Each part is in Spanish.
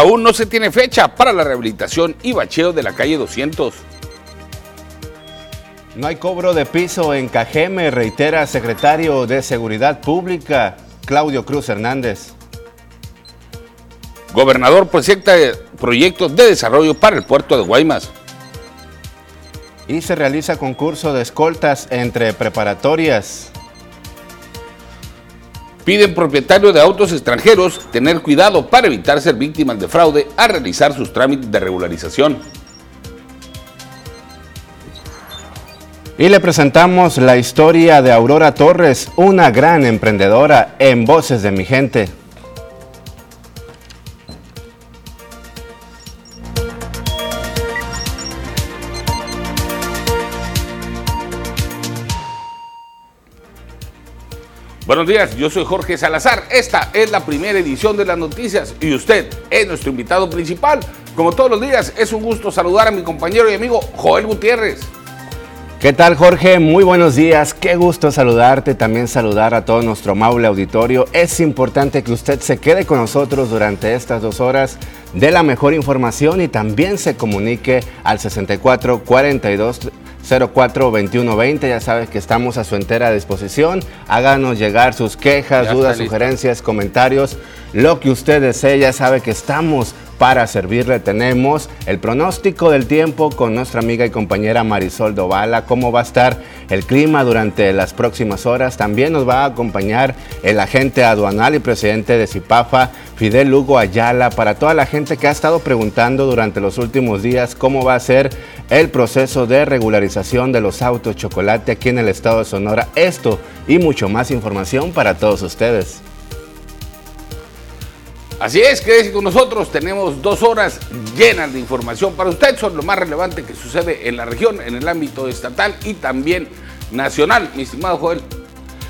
Aún no se tiene fecha para la rehabilitación y bacheo de la calle 200. No hay cobro de piso en Cajeme, reitera secretario de Seguridad Pública, Claudio Cruz Hernández. Gobernador proyecta proyectos de desarrollo para el puerto de Guaymas. Y se realiza concurso de escoltas entre preparatorias. Piden propietarios de autos extranjeros tener cuidado para evitar ser víctimas de fraude a realizar sus trámites de regularización. Y le presentamos la historia de Aurora Torres, una gran emprendedora en Voces de mi Gente. Buenos días, yo soy Jorge Salazar. Esta es la primera edición de las noticias y usted es nuestro invitado principal. Como todos los días, es un gusto saludar a mi compañero y amigo Joel Gutiérrez. ¿Qué tal Jorge? Muy buenos días, qué gusto saludarte, también saludar a todo nuestro maule auditorio. Es importante que usted se quede con nosotros durante estas dos horas de la mejor información y también se comunique al 64 42 04 2120. Ya sabes que estamos a su entera disposición. Háganos llegar sus quejas, dudas, sugerencias, comentarios, lo que usted desee. Ya sabe que estamos para servirle. Tenemos el pronóstico del tiempo con nuestra amiga y compañera Marisol Dovala. Cómo va a estar el clima durante las próximas horas. También nos va a acompañar el agente aduanal y presidente de Cipafa, Fidel Lugo Ayala. Para toda la gente que ha estado preguntando durante los últimos días cómo va a ser el proceso de regularización de los autos chocolate aquí en el estado de Sonora. Esto y mucho más información para todos ustedes. Así es, quédese con nosotros, tenemos dos horas llenas de información para usted sobre lo más relevante que sucede en la región, en el ámbito estatal y también nacional, mi estimado Joel.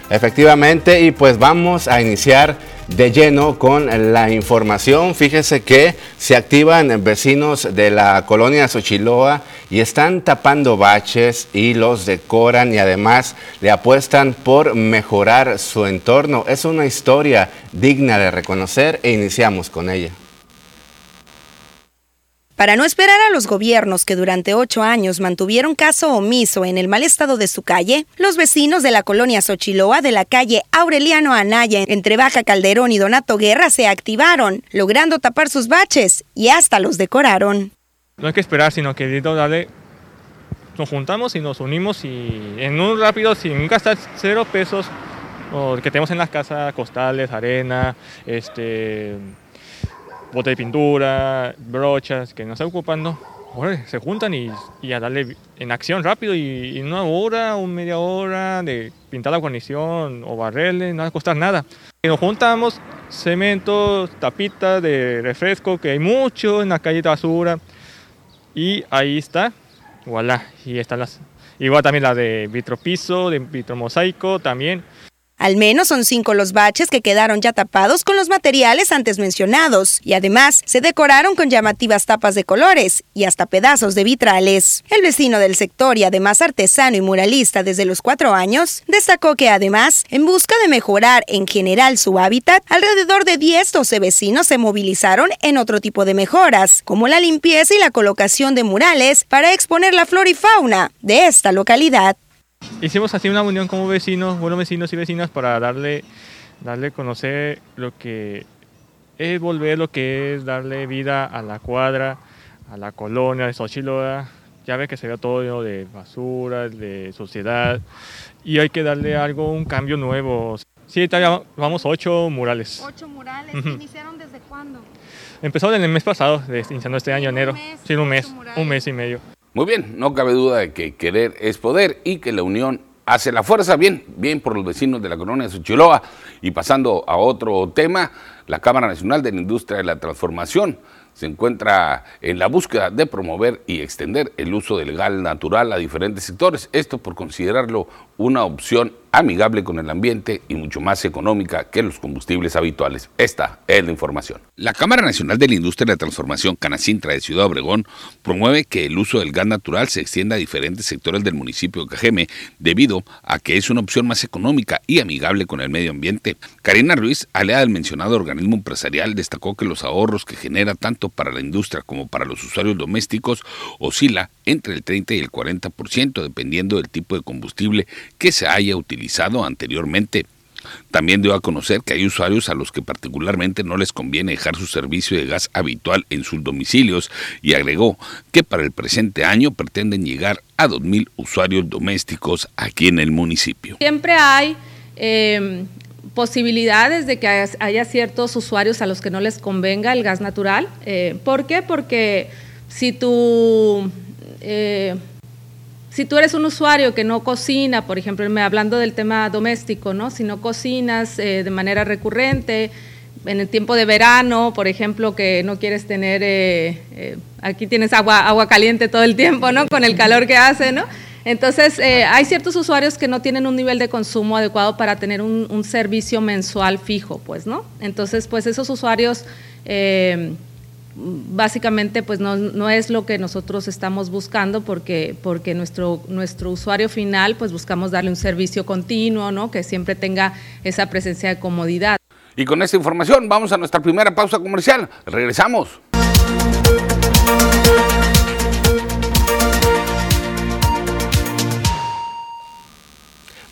Efectivamente, y pues vamos a iniciar de lleno con la información. Fíjese que se activan vecinos de la colonia Xochiloa y están tapando baches y los decoran y además le apuestan por mejorar su entorno. Es una historia digna de reconocer e iniciamos con ella. Para no esperar a los gobiernos que durante ocho años mantuvieron caso omiso en el mal estado de su calle, los vecinos de la colonia Xochiloa de la calle Aureliano Anaya entre Baja Calderón y Donato Guerra se activaron, logrando tapar sus baches y hasta los decoraron. No hay que esperar, sino que darle, nos juntamos y nos unimos y en un rápido, sin gastar cero pesos, que tenemos en las casas, costales, arena, este bote de pintura, brochas que nos está ocupando, se juntan y, a darle en acción rápido y, en una hora o media hora de pintar la guarnición o barrerle, no va a costar nada. Nos juntamos, cemento, tapitas de refresco, que hay mucho en la calle de basura, y ahí está, voilà, y están las, igual también la de vitropiso, de vitromosaico también. Al menos son cinco los baches que quedaron ya tapados con los materiales antes mencionados y además se decoraron con llamativas tapas de colores y hasta pedazos de vitrales. El vecino del sector y además artesano y muralista desde los cuatro años destacó que además, en busca de mejorar en general su hábitat, alrededor de 10-12 vecinos se movilizaron en otro tipo de mejoras, como la limpieza y la colocación de murales para exponer la flora y fauna de esta localidad. Hicimos así una unión como vecinos, buenos vecinos y vecinas para darle, darle conocer lo que es volver lo que es darle vida a la cuadra, a la colonia de Xochiloa. Ya ve que se ve todo de basura, de sociedad y hay que darle algo, un cambio nuevo. Sí, ya vamos ocho murales. ¿Ocho murales? ¿Iniciaron desde cuándo? Empezó en el mes pasado, iniciando este año, enero. sí, un mes, un mes y medio. Muy bien, no cabe duda de que querer es poder y que la unión hace la fuerza. Bien, bien por los vecinos de la colonia de Suchiloa. Y pasando a otro tema, la Cámara Nacional de la Industria de la Transformación se encuentra en la búsqueda de promover y extender el uso del gal natural a diferentes sectores. Esto por considerarlo una opción amigable con el ambiente y mucho más económica que los combustibles habituales. Esta es la información. La Cámara Nacional de la Industria de la Transformación Canacintra de Ciudad Obregón promueve que el uso del gas natural se extienda a diferentes sectores del municipio de Cajeme debido a que es una opción más económica y amigable con el medio ambiente. Karina Ruiz, aliada del mencionado organismo empresarial, destacó que los ahorros que genera tanto para la industria como para los usuarios domésticos oscila entre el 30 y el 40% dependiendo del tipo de combustible que se haya utilizado anteriormente. También dio a conocer que hay usuarios a los que particularmente no les conviene dejar su servicio de gas habitual en sus domicilios y agregó que para el presente año pretenden llegar a 2.000 usuarios domésticos aquí en el municipio. Siempre hay em, posibilidades de que haya ciertos usuarios a los que no les convenga el gas natural. Eh, ¿Por qué? Porque si tú eh, si tú eres un usuario que no cocina, por ejemplo, hablando del tema doméstico, ¿no? Si no cocinas eh, de manera recurrente, en el tiempo de verano, por ejemplo, que no quieres tener, eh, aquí tienes agua, agua caliente todo el tiempo, ¿no? Con el calor que hace, ¿no? Entonces, hay ciertos usuarios que no tienen un nivel de consumo adecuado para tener un, un servicio mensual fijo, pues, ¿no? Entonces, pues esos usuarios básicamente pues no, es lo que nosotros estamos buscando porque, porque nuestro, nuestro usuario final pues buscamos darle un servicio continuo, ¿no? que siempre tenga esa presencia de comodidad. Y con esta información vamos a nuestra primera pausa comercial. Regresamos.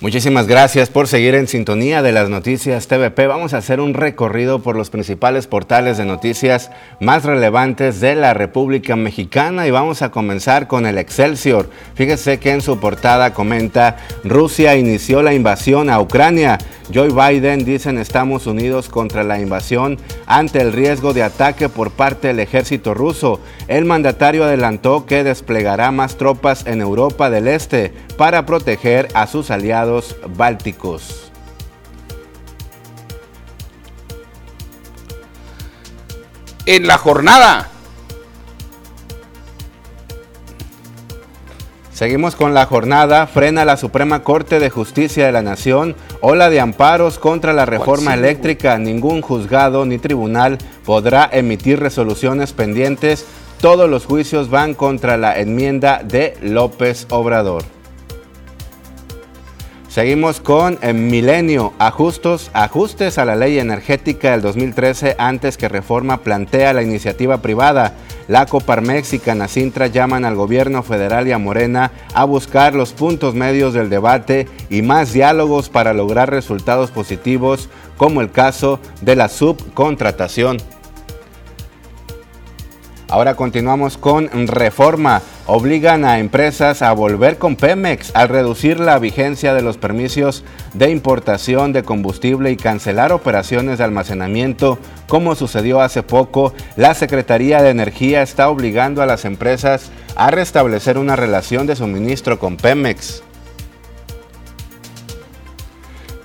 Muchísimas gracias por seguir en sintonía de las noticias TVP. Vamos a hacer un recorrido por los principales portales de noticias más relevantes de la República Mexicana y vamos a comenzar con el Excelsior. Fíjese que en su portada comenta, Rusia inició la invasión a Ucrania. Joe Biden dicen estamos unidos contra la invasión ante el riesgo de ataque por parte del ejército ruso. El mandatario adelantó que desplegará más tropas en Europa del Este para proteger a sus aliados bálticos. En la jornada Seguimos con la jornada. Frena la Suprema Corte de Justicia de la Nación. Ola de amparos contra la reforma eléctrica. Ningún juzgado ni tribunal podrá emitir resoluciones pendientes. Todos los juicios van contra la enmienda de López Obrador. Seguimos con eh, Milenio, ajustos, ajustes a la ley energética del 2013 antes que reforma plantea la iniciativa privada. La Coparmex y Canacintra llaman al gobierno federal y a Morena a buscar los puntos medios del debate y más diálogos para lograr resultados positivos, como el caso de la subcontratación. Ahora continuamos con reforma. Obligan a empresas a volver con Pemex al reducir la vigencia de los permisos de importación de combustible y cancelar operaciones de almacenamiento. Como sucedió hace poco, la Secretaría de Energía está obligando a las empresas a restablecer una relación de suministro con Pemex.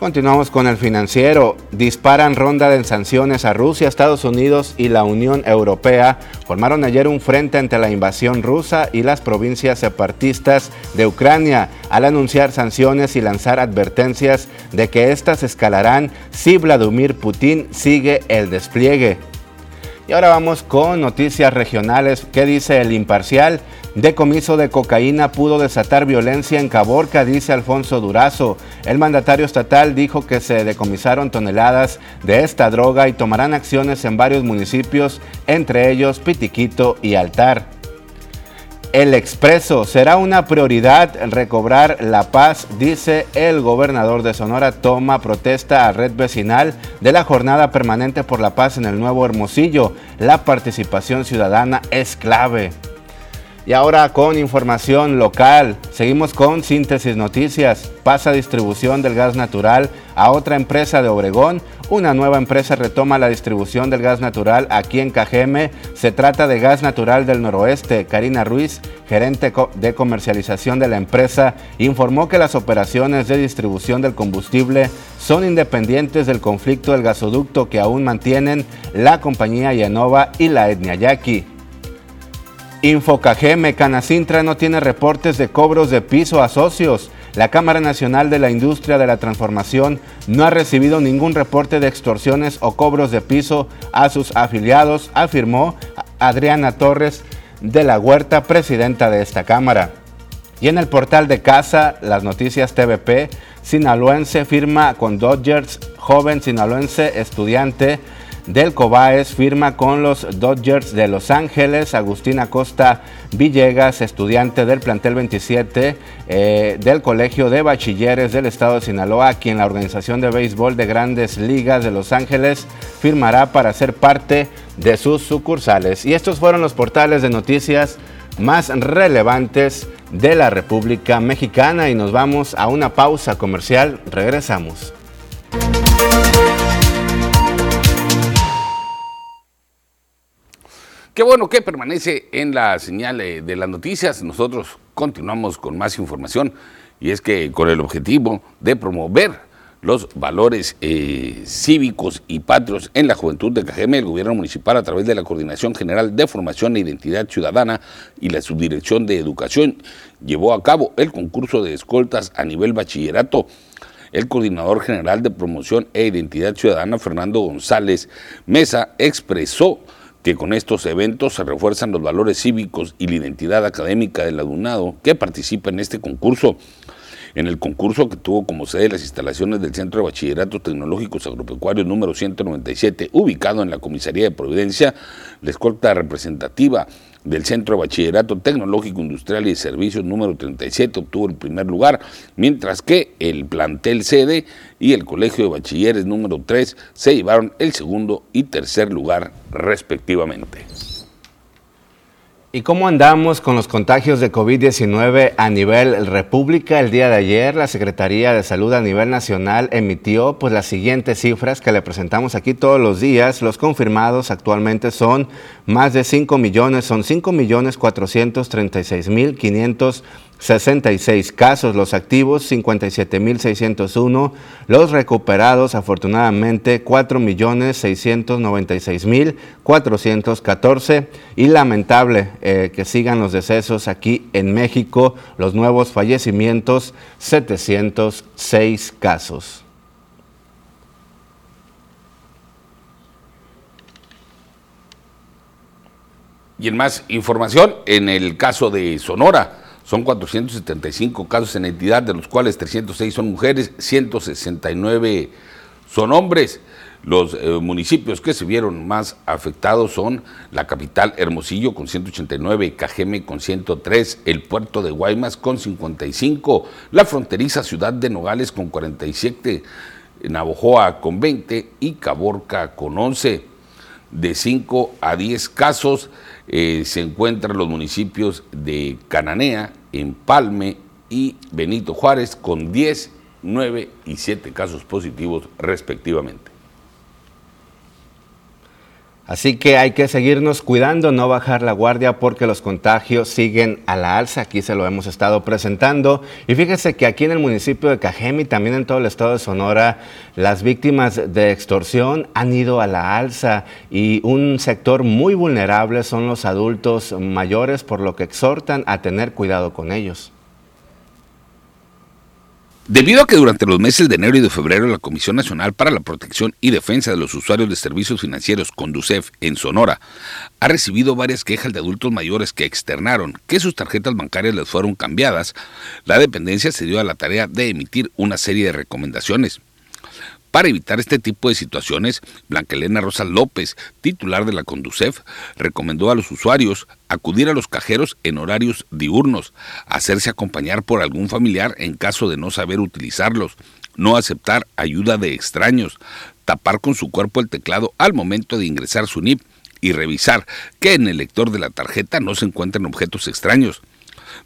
Continuamos con el financiero. Disparan ronda de sanciones a Rusia, Estados Unidos y la Unión Europea. Formaron ayer un frente ante la invasión rusa y las provincias separatistas de Ucrania al anunciar sanciones y lanzar advertencias de que éstas escalarán si Vladimir Putin sigue el despliegue. Y ahora vamos con noticias regionales. ¿Qué dice el imparcial? Decomiso de cocaína pudo desatar violencia en Caborca, dice Alfonso Durazo. El mandatario estatal dijo que se decomisaron toneladas de esta droga y tomarán acciones en varios municipios, entre ellos Pitiquito y Altar. El expreso será una prioridad recobrar la paz, dice el gobernador de Sonora. Toma protesta a red vecinal de la jornada permanente por la paz en el Nuevo Hermosillo. La participación ciudadana es clave. Y ahora con información local, seguimos con Síntesis Noticias. Pasa distribución del gas natural a otra empresa de Obregón. Una nueva empresa retoma la distribución del gas natural aquí en Cajeme. Se trata de Gas Natural del Noroeste. Karina Ruiz, gerente de comercialización de la empresa, informó que las operaciones de distribución del combustible son independientes del conflicto del gasoducto que aún mantienen la compañía Yanova y la etnia Yaqui. Infocageme Canacintra no tiene reportes de cobros de piso a socios. la Cámara Nacional de la Industria de la Transformación no ha recibido ningún reporte de extorsiones o cobros de piso a sus afiliados, afirmó Adriana Torres de la Huerta, presidenta de esta Cámara. Y en el portal de casa, las noticias TVP, sinaloense firma con Dodgers, joven sinaloense estudiante del Cobaes firma con los Dodgers de Los Ángeles. Agustín Acosta Villegas, estudiante del plantel 27 eh, del Colegio de Bachilleres del Estado de Sinaloa, quien la Organización de Béisbol de Grandes Ligas de Los Ángeles firmará para ser parte de sus sucursales. Y estos fueron los portales de noticias más relevantes de la República Mexicana y nos vamos a una pausa comercial. Regresamos. Qué bueno que permanece en la señal eh, de las noticias. Nosotros continuamos con más información y es que con el objetivo de promover los valores eh, cívicos y patrios en la juventud de Cajeme, el gobierno municipal a través de la Coordinación General de Formación e Identidad Ciudadana y la Subdirección de Educación llevó a cabo el concurso de escoltas a nivel bachillerato. El coordinador general de promoción e identidad ciudadana, Fernando González Mesa, expresó que con estos eventos se refuerzan los valores cívicos y la identidad académica del alumnado que participa en este concurso. En el concurso que tuvo como sede las instalaciones del Centro de Bachilleratos Tecnológicos Agropecuarios número 197, ubicado en la Comisaría de Providencia, la escolta representativa del Centro de Bachillerato Tecnológico Industrial y Servicios número 37 obtuvo el primer lugar, mientras que el plantel sede y el Colegio de Bachilleres número 3 se llevaron el segundo y tercer lugar respectivamente. ¿Y cómo andamos con los contagios de COVID-19 a nivel república? El día de ayer la Secretaría de Salud a nivel nacional emitió pues las siguientes cifras que le presentamos aquí todos los días. Los confirmados actualmente son más de 5 millones, son 5 millones 436 mil 500 66 casos, los activos 57.601, los recuperados afortunadamente 4.696.414 y lamentable eh, que sigan los decesos aquí en México, los nuevos fallecimientos 706 casos. Y en más información, en el caso de Sonora, son 475 casos en entidad, de los cuales 306 son mujeres, 169 son hombres. Los eh, municipios que se vieron más afectados son la capital Hermosillo con 189, Cajeme con 103, el puerto de Guaymas con 55, la fronteriza ciudad de Nogales con 47, Navojoa con 20 y Caborca con 11. De 5 a 10 casos eh, se encuentran los municipios de Cananea, Empalme y Benito Juárez con 10, 9 y 7 casos positivos respectivamente. Así que hay que seguirnos cuidando, no bajar la guardia porque los contagios siguen a la alza. Aquí se lo hemos estado presentando. Y fíjese que aquí en el municipio de Cajeme y también en todo el estado de Sonora, las víctimas de extorsión han ido a la alza y un sector muy vulnerable son los adultos mayores, por lo que exhortan a tener cuidado con ellos. Debido a que durante los meses de enero y de febrero la Comisión Nacional para la Protección y Defensa de los Usuarios de Servicios Financieros, Conducef, en Sonora, ha recibido varias quejas de adultos mayores que externaron que sus tarjetas bancarias les fueron cambiadas, la dependencia se dio a la tarea de emitir una serie de recomendaciones. Para evitar este tipo de situaciones, Blanca Elena Rosa López, titular de la Conducef, recomendó a los usuarios acudir a los cajeros en horarios diurnos, hacerse acompañar por algún familiar en caso de no saber utilizarlos, no aceptar ayuda de extraños, tapar con su cuerpo el teclado al momento de ingresar su NIP y revisar que en el lector de la tarjeta no se encuentren objetos extraños.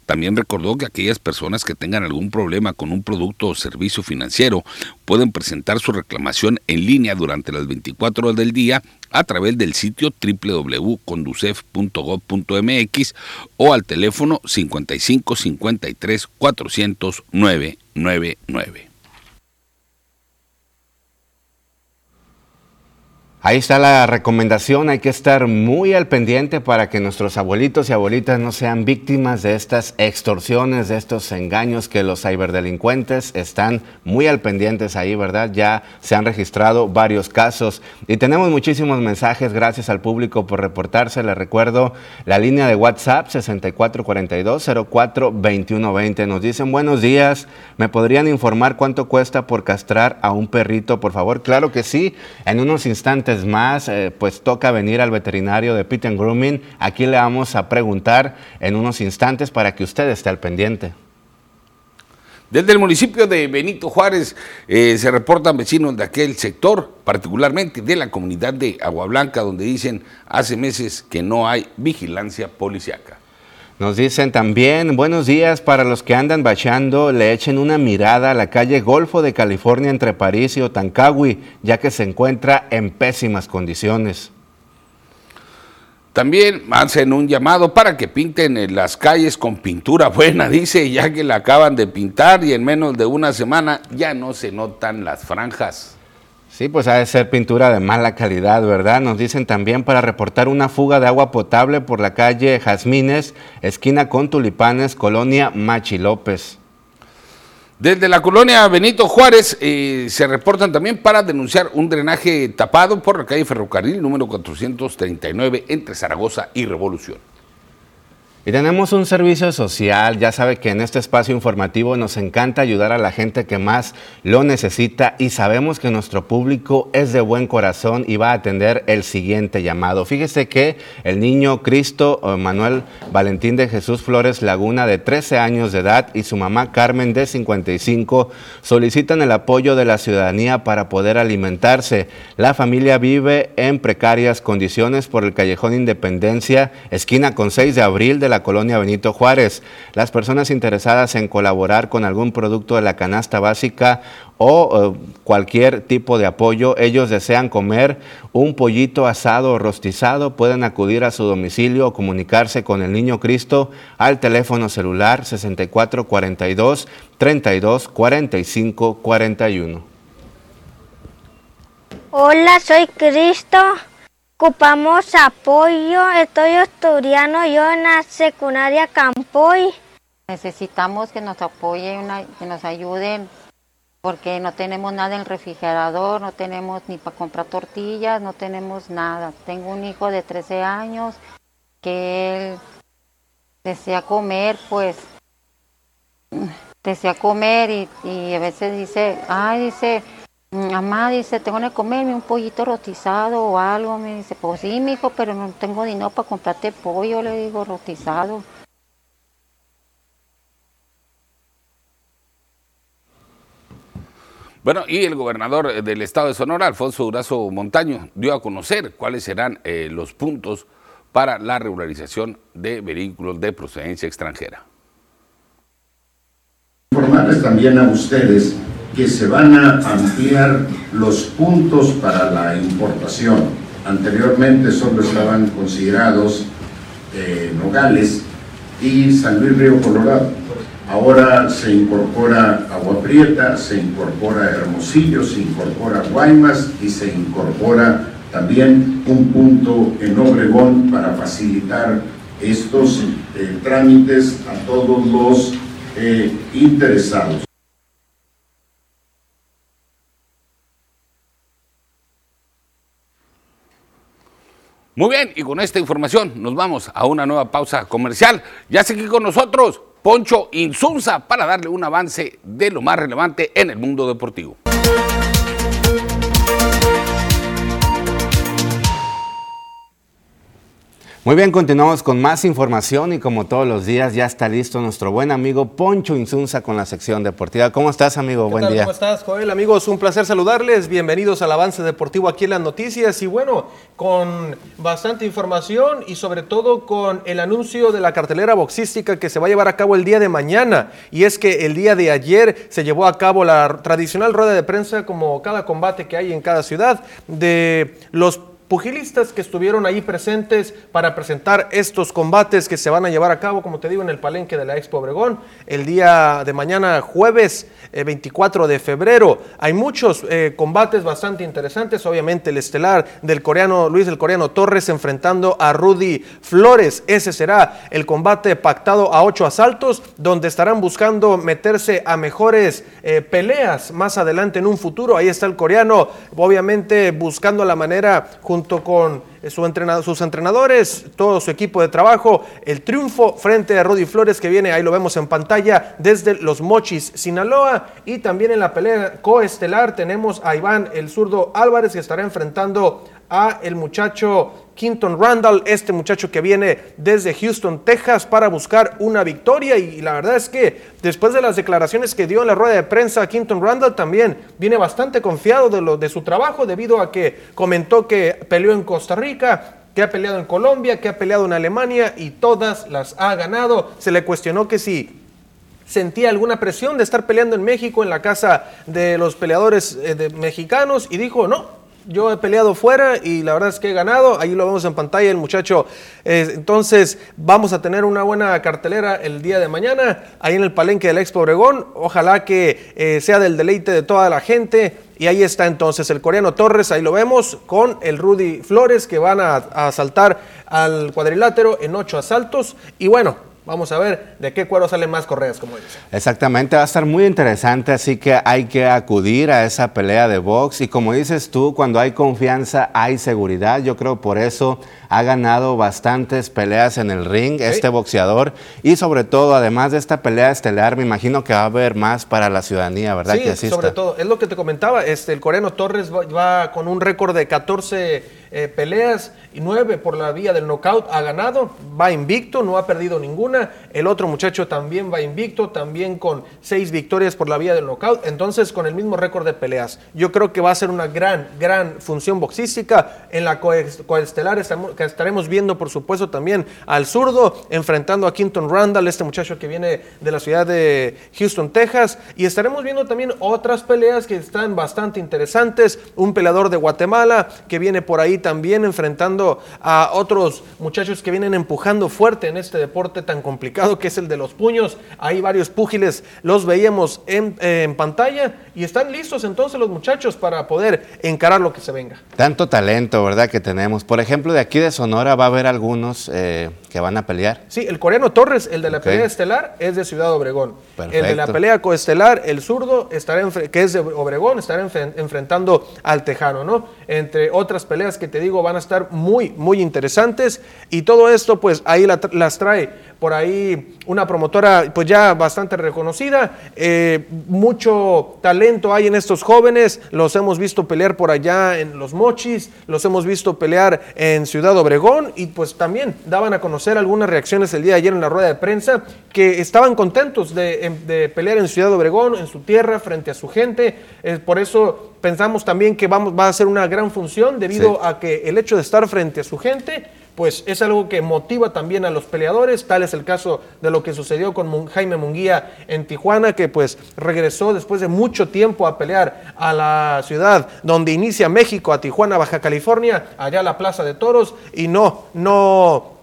También recordó que aquellas personas que tengan algún problema con un producto o servicio financiero pueden presentar su reclamación en línea durante las 24 horas del día a través del sitio www.conducef.gov.mx o al teléfono 55 53 400 999. Ahí está la recomendación, hay que estar muy al pendiente para que nuestros abuelitos y abuelitas no sean víctimas de estas extorsiones, de estos engaños que los ciberdelincuentes están muy al pendientes ahí, ¿verdad? Ya se han registrado varios casos y tenemos muchísimos mensajes, gracias al público por reportarse. Les recuerdo la línea de WhatsApp 6442-042120. Nos dicen buenos días, ¿me podrían informar cuánto cuesta por castrar a un perrito, por favor? Claro que sí, en unos instantes más, eh, pues toca venir al veterinario de Pit Grooming. Aquí le vamos a preguntar en unos instantes para que usted esté al pendiente. Desde el municipio de Benito Juárez eh, se reportan vecinos de aquel sector, particularmente de la comunidad de Agua Blanca, donde dicen hace meses que no hay vigilancia policiaca. Nos dicen también, buenos días para los que andan bachando, le echen una mirada a la calle Golfo de California entre París y Otancagui, ya que se encuentra en pésimas condiciones. También hacen un llamado para que pinten las calles con pintura buena, dice, ya que la acaban de pintar y en menos de una semana ya no se notan las franjas. Sí, pues ha de ser pintura de mala calidad, ¿verdad? Nos dicen también para reportar una fuga de agua potable por la calle Jazmines, esquina con Tulipanes, colonia Machi López. Desde la colonia Benito Juárez eh, se reportan también para denunciar un drenaje tapado por la calle Ferrocarril número 439 entre Zaragoza y Revolución. Y tenemos un servicio social, ya sabe que en este espacio informativo nos encanta ayudar a la gente que más lo necesita y sabemos que nuestro público es de buen corazón y va a atender el siguiente llamado. Fíjese que el niño Cristo eh, Manuel Valentín de Jesús Flores Laguna de 13 años de edad y su mamá Carmen de 55 solicitan el apoyo de la ciudadanía para poder alimentarse. La familia vive en precarias condiciones por el callejón Independencia, esquina con 6 de abril de la colonia Benito Juárez. Las personas interesadas en colaborar con algún producto de la canasta básica o eh, cualquier tipo de apoyo, ellos desean comer un pollito asado o rostizado, pueden acudir a su domicilio o comunicarse con el Niño Cristo al teléfono celular 6442 32 45 41. Hola, soy Cristo. Ocupamos apoyo, estoy estudiando yo en la secundaria Campoy. Necesitamos que nos apoyen, que nos ayuden, porque no tenemos nada en el refrigerador, no tenemos ni para comprar tortillas, no tenemos nada. Tengo un hijo de 13 años que él desea comer, pues desea comer y, y a veces dice, ay, dice, mamá dice, tengo que comerme un pollito rostizado o algo. Me dice, pues sí, mi hijo, pero no tengo dinero para comprarte pollo, le digo, rostizado. Bueno, y el gobernador del estado de Sonora, Alfonso Durazo Montaño, dio a conocer cuáles serán eh, los puntos para la regularización de vehículos de procedencia extranjera. Informarles también a ustedes que se van a ampliar los puntos para la importación. Anteriormente solo estaban considerados eh, Nogales y San Luis Río Colorado. Ahora se incorpora Agua Prieta, se incorpora Hermosillo, se incorpora Guaymas y se incorpora también un punto en Obregón para facilitar estos eh, trámites a todos los eh, interesados. Muy bien, y con esta información nos vamos a una nueva pausa comercial. Ya sé que con nosotros Poncho Insunza para darle un avance de lo más relevante en el mundo deportivo. Muy bien, continuamos con más información y como todos los días ya está listo nuestro buen amigo Poncho Insunza con la sección deportiva. ¿Cómo estás, amigo? buen día. ¿Cómo estás, Joel? Amigos, un placer saludarles. Bienvenidos al avance deportivo aquí en las noticias y bueno, con bastante información y sobre todo con el anuncio de la cartelera boxística que se va a llevar a cabo el día de mañana. Y es que el día de ayer se llevó a cabo la tradicional rueda de prensa como cada combate que hay en cada ciudad de los pugilistas que estuvieron ahí presentes para presentar estos combates que se van a llevar a cabo, como te digo, en el palenque de la Expo Obregón el día de mañana jueves 24 eh, de febrero. Hay muchos eh, combates bastante interesantes, obviamente el estelar del coreano Luis el coreano Torres enfrentando a Rudy Flores. Ese será el combate pactado a ocho asaltos, donde estarán buscando meterse a mejores eh, peleas más adelante en un futuro. Ahí está el coreano, obviamente buscando la manera junto con su sus entrenadores, todo su equipo de trabajo, el triunfo frente a Rudy Flores que viene, ahí lo vemos en pantalla, desde los Mochis, Sinaloa, y también en la pelea coestelar tenemos a Iván el zurdo Álvarez que estará enfrentando a el muchacho Quinton Randall, este muchacho que viene desde Houston, Texas, para buscar una victoria. Y, la verdad es que después de las declaraciones que dio en la rueda de prensa, Quinton Randall también viene bastante confiado de, lo, de su trabajo, debido a que comentó que peleó en Costa Rica, que ha peleado en Colombia, que ha peleado en Alemania y todas las ha ganado. Se le cuestionó que si sentía alguna presión de estar peleando en México en la casa de los peleadores eh, mexicanos y dijo, no, yo he peleado fuera y la verdad es que he ganado. Ahí lo vemos en pantalla el muchacho. Eh, entonces vamos a tener una buena cartelera el día de mañana ahí en el palenque del Expo Obregón. Ojalá que eh, sea del deleite de toda la gente. Y ahí está entonces el coreano Torres, ahí lo vemos, con el Rudy Flores que van a, a saltar al cuadrilátero en ocho asaltos. Y bueno, Vamos a ver de qué cuero salen más correas, como dicen. Exactamente, va a estar muy interesante, así que hay que acudir a esa pelea de box. Y como dices tú, cuando hay confianza, hay seguridad. Yo creo por eso ha ganado bastantes peleas en el ring, este boxeador. Y sobre todo, además de esta pelea estelar, me imagino que va a haber más para la ciudadanía, ¿verdad? Sí, sobre todo, es lo que te comentaba, este, el coreano Torres va con un récord de 14 eh, peleas y nueve por la vía del knockout ha ganado, va invicto, no ha perdido ninguna. El otro muchacho también va invicto, también con seis victorias por la vía del knockout, entonces con el mismo récord de peleas. Yo creo que va a ser una gran, gran función boxística. En la coestelar que estaremos viendo, por supuesto, también al zurdo enfrentando a Quinton Randall, este muchacho que viene de la ciudad de Houston, Texas. Y estaremos viendo también otras peleas que están bastante interesantes. Un peleador de Guatemala que viene por ahí también enfrentando a otros muchachos que vienen empujando fuerte en este deporte tan complicado que es el de los puños. Hay varios púgiles, los veíamos en, pantalla y están listos entonces los muchachos para poder encarar lo que se venga. Tanto talento, ¿verdad? Que tenemos. Por ejemplo, de aquí de Sonora va a haber algunos eh, que van a pelear. Sí, el coreano Torres, el de la pelea estelar, es de Ciudad Obregón. El de la pelea coestelar, el zurdo, estará que es de Obregón, estará enfrentando al Tejano, ¿no? Entre otras peleas que te digo van a estar muy, muy interesantes. Y todo esto, pues ahí las trae por ahí una promotora pues ya bastante reconocida. Eh, mucho talento hay en estos jóvenes, los hemos visto pelear por allá en Los Mochis, los hemos visto pelear en Ciudad Obregón y pues también daban a conocer algunas reacciones el día de ayer en la rueda de prensa que estaban contentos de, pelear en Ciudad Obregón, en su tierra, frente a su gente. por eso pensamos también que vamos, va a ser una gran función debido a que el hecho de estar frente a su gente pues es algo que motiva también a los peleadores, tal es el caso de lo que sucedió con Jaime Munguía en Tijuana, que pues regresó después de mucho tiempo a pelear a la ciudad donde inicia México, a Tijuana, Baja California, allá a la Plaza de Toros, y no, no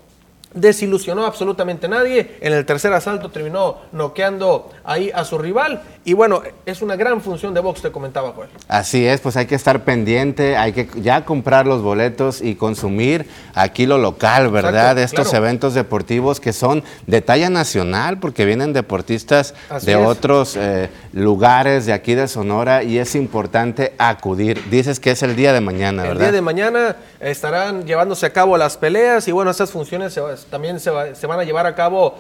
desilusionó absolutamente nadie. En el tercer asalto terminó noqueando ahí a su rival. Y bueno, es una gran función de box, te comentaba Joel. Así es, pues hay que estar pendiente, hay que ya comprar los boletos y consumir aquí lo local, ¿verdad? Estos eventos deportivos que son de talla nacional, porque vienen deportistas de otros eh, lugares de aquí de Sonora y es importante acudir. Dices que es el día de mañana, ¿verdad? El día de mañana estarán llevándose a cabo las peleas y bueno, estas funciones se, también se, van a llevar a cabo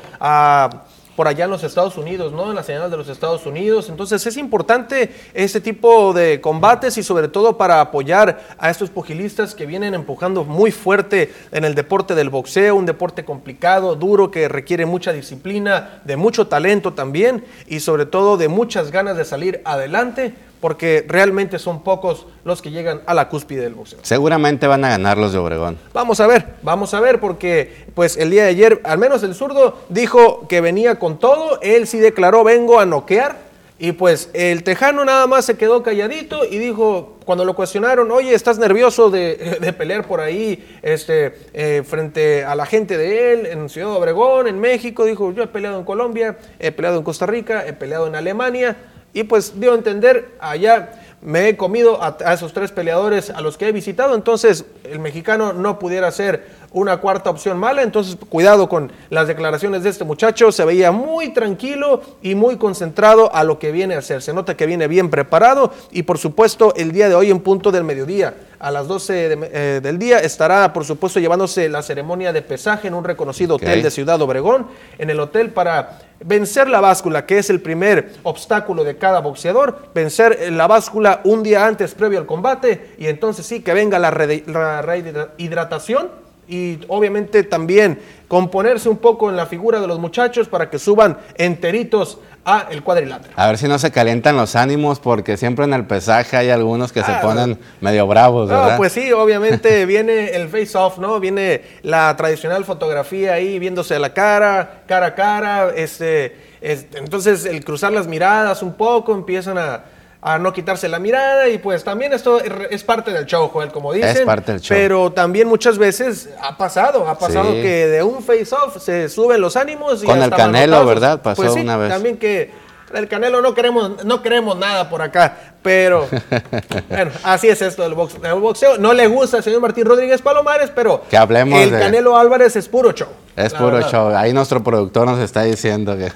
por allá en los Estados Unidos, ¿no? En la señal de los Estados Unidos. Entonces es importante este tipo de combates y sobre todo para apoyar a estos pugilistas que vienen empujando muy fuerte en el deporte del boxeo, un deporte complicado, duro, que requiere mucha disciplina, de mucho talento también y sobre todo de muchas ganas de salir adelante porque realmente son pocos los que llegan a la cúspide del boxeo. Seguramente van a ganar los de Obregón. Vamos a ver, vamos a ver, porque pues el día de ayer, al menos el zurdo dijo que venía con todo, él sí declaró vengo a noquear, Y pues el tejano nada más se quedó calladito y dijo, cuando lo cuestionaron, oye, ¿estás nervioso de, de pelear por ahí este, eh, frente a la gente de él en Ciudad Obregón, en México? Dijo, yo he peleado en Colombia, he peleado en Costa Rica, he peleado en Alemania. Y pues dio a entender, allá me he comido a, a esos tres peleadores a los que he visitado, entonces el mexicano no pudiera ser una cuarta opción mala. Entonces, cuidado con las declaraciones de este muchacho. Se veía muy tranquilo y muy concentrado a lo que viene a hacer. Se nota que viene bien preparado y, por supuesto, el día de hoy en punto del mediodía a las 12 de, eh, del día estará, por supuesto, llevándose la ceremonia de pesaje en un reconocido hotel de Ciudad Obregón, en el hotel para vencer la báscula, que es el primer obstáculo de cada boxeador, vencer la báscula un día antes previo al combate. Y entonces sí que venga la, la rehidratación y obviamente también componerse un poco en la figura de los muchachos para que suban enteritos a el cuadrilátero. A ver si no se calientan los ánimos porque siempre en el pesaje hay algunos que se ponen medio bravos, ¿verdad? No, pues sí, obviamente viene el face off, ¿no? Viene la tradicional fotografía ahí viéndose la cara, cara a cara, este, este entonces el cruzar las miradas un poco empiezan a a no quitarse la mirada y pues también esto es parte del show, Joel, como dicen. Es parte del show. Pero también muchas veces ha pasado, ha pasado que de un face-off se suben los ánimos. Y Con el Canelo, ¿verdad? Pasó pues una vez. También que el Canelo no queremos, no queremos nada por acá, pero bueno, así es esto del boxeo. No le gusta al señor Martín Rodríguez Palomares, pero que hablemos el Canelo Álvarez es puro show. Es puro show. Ahí nuestro productor nos está diciendo que.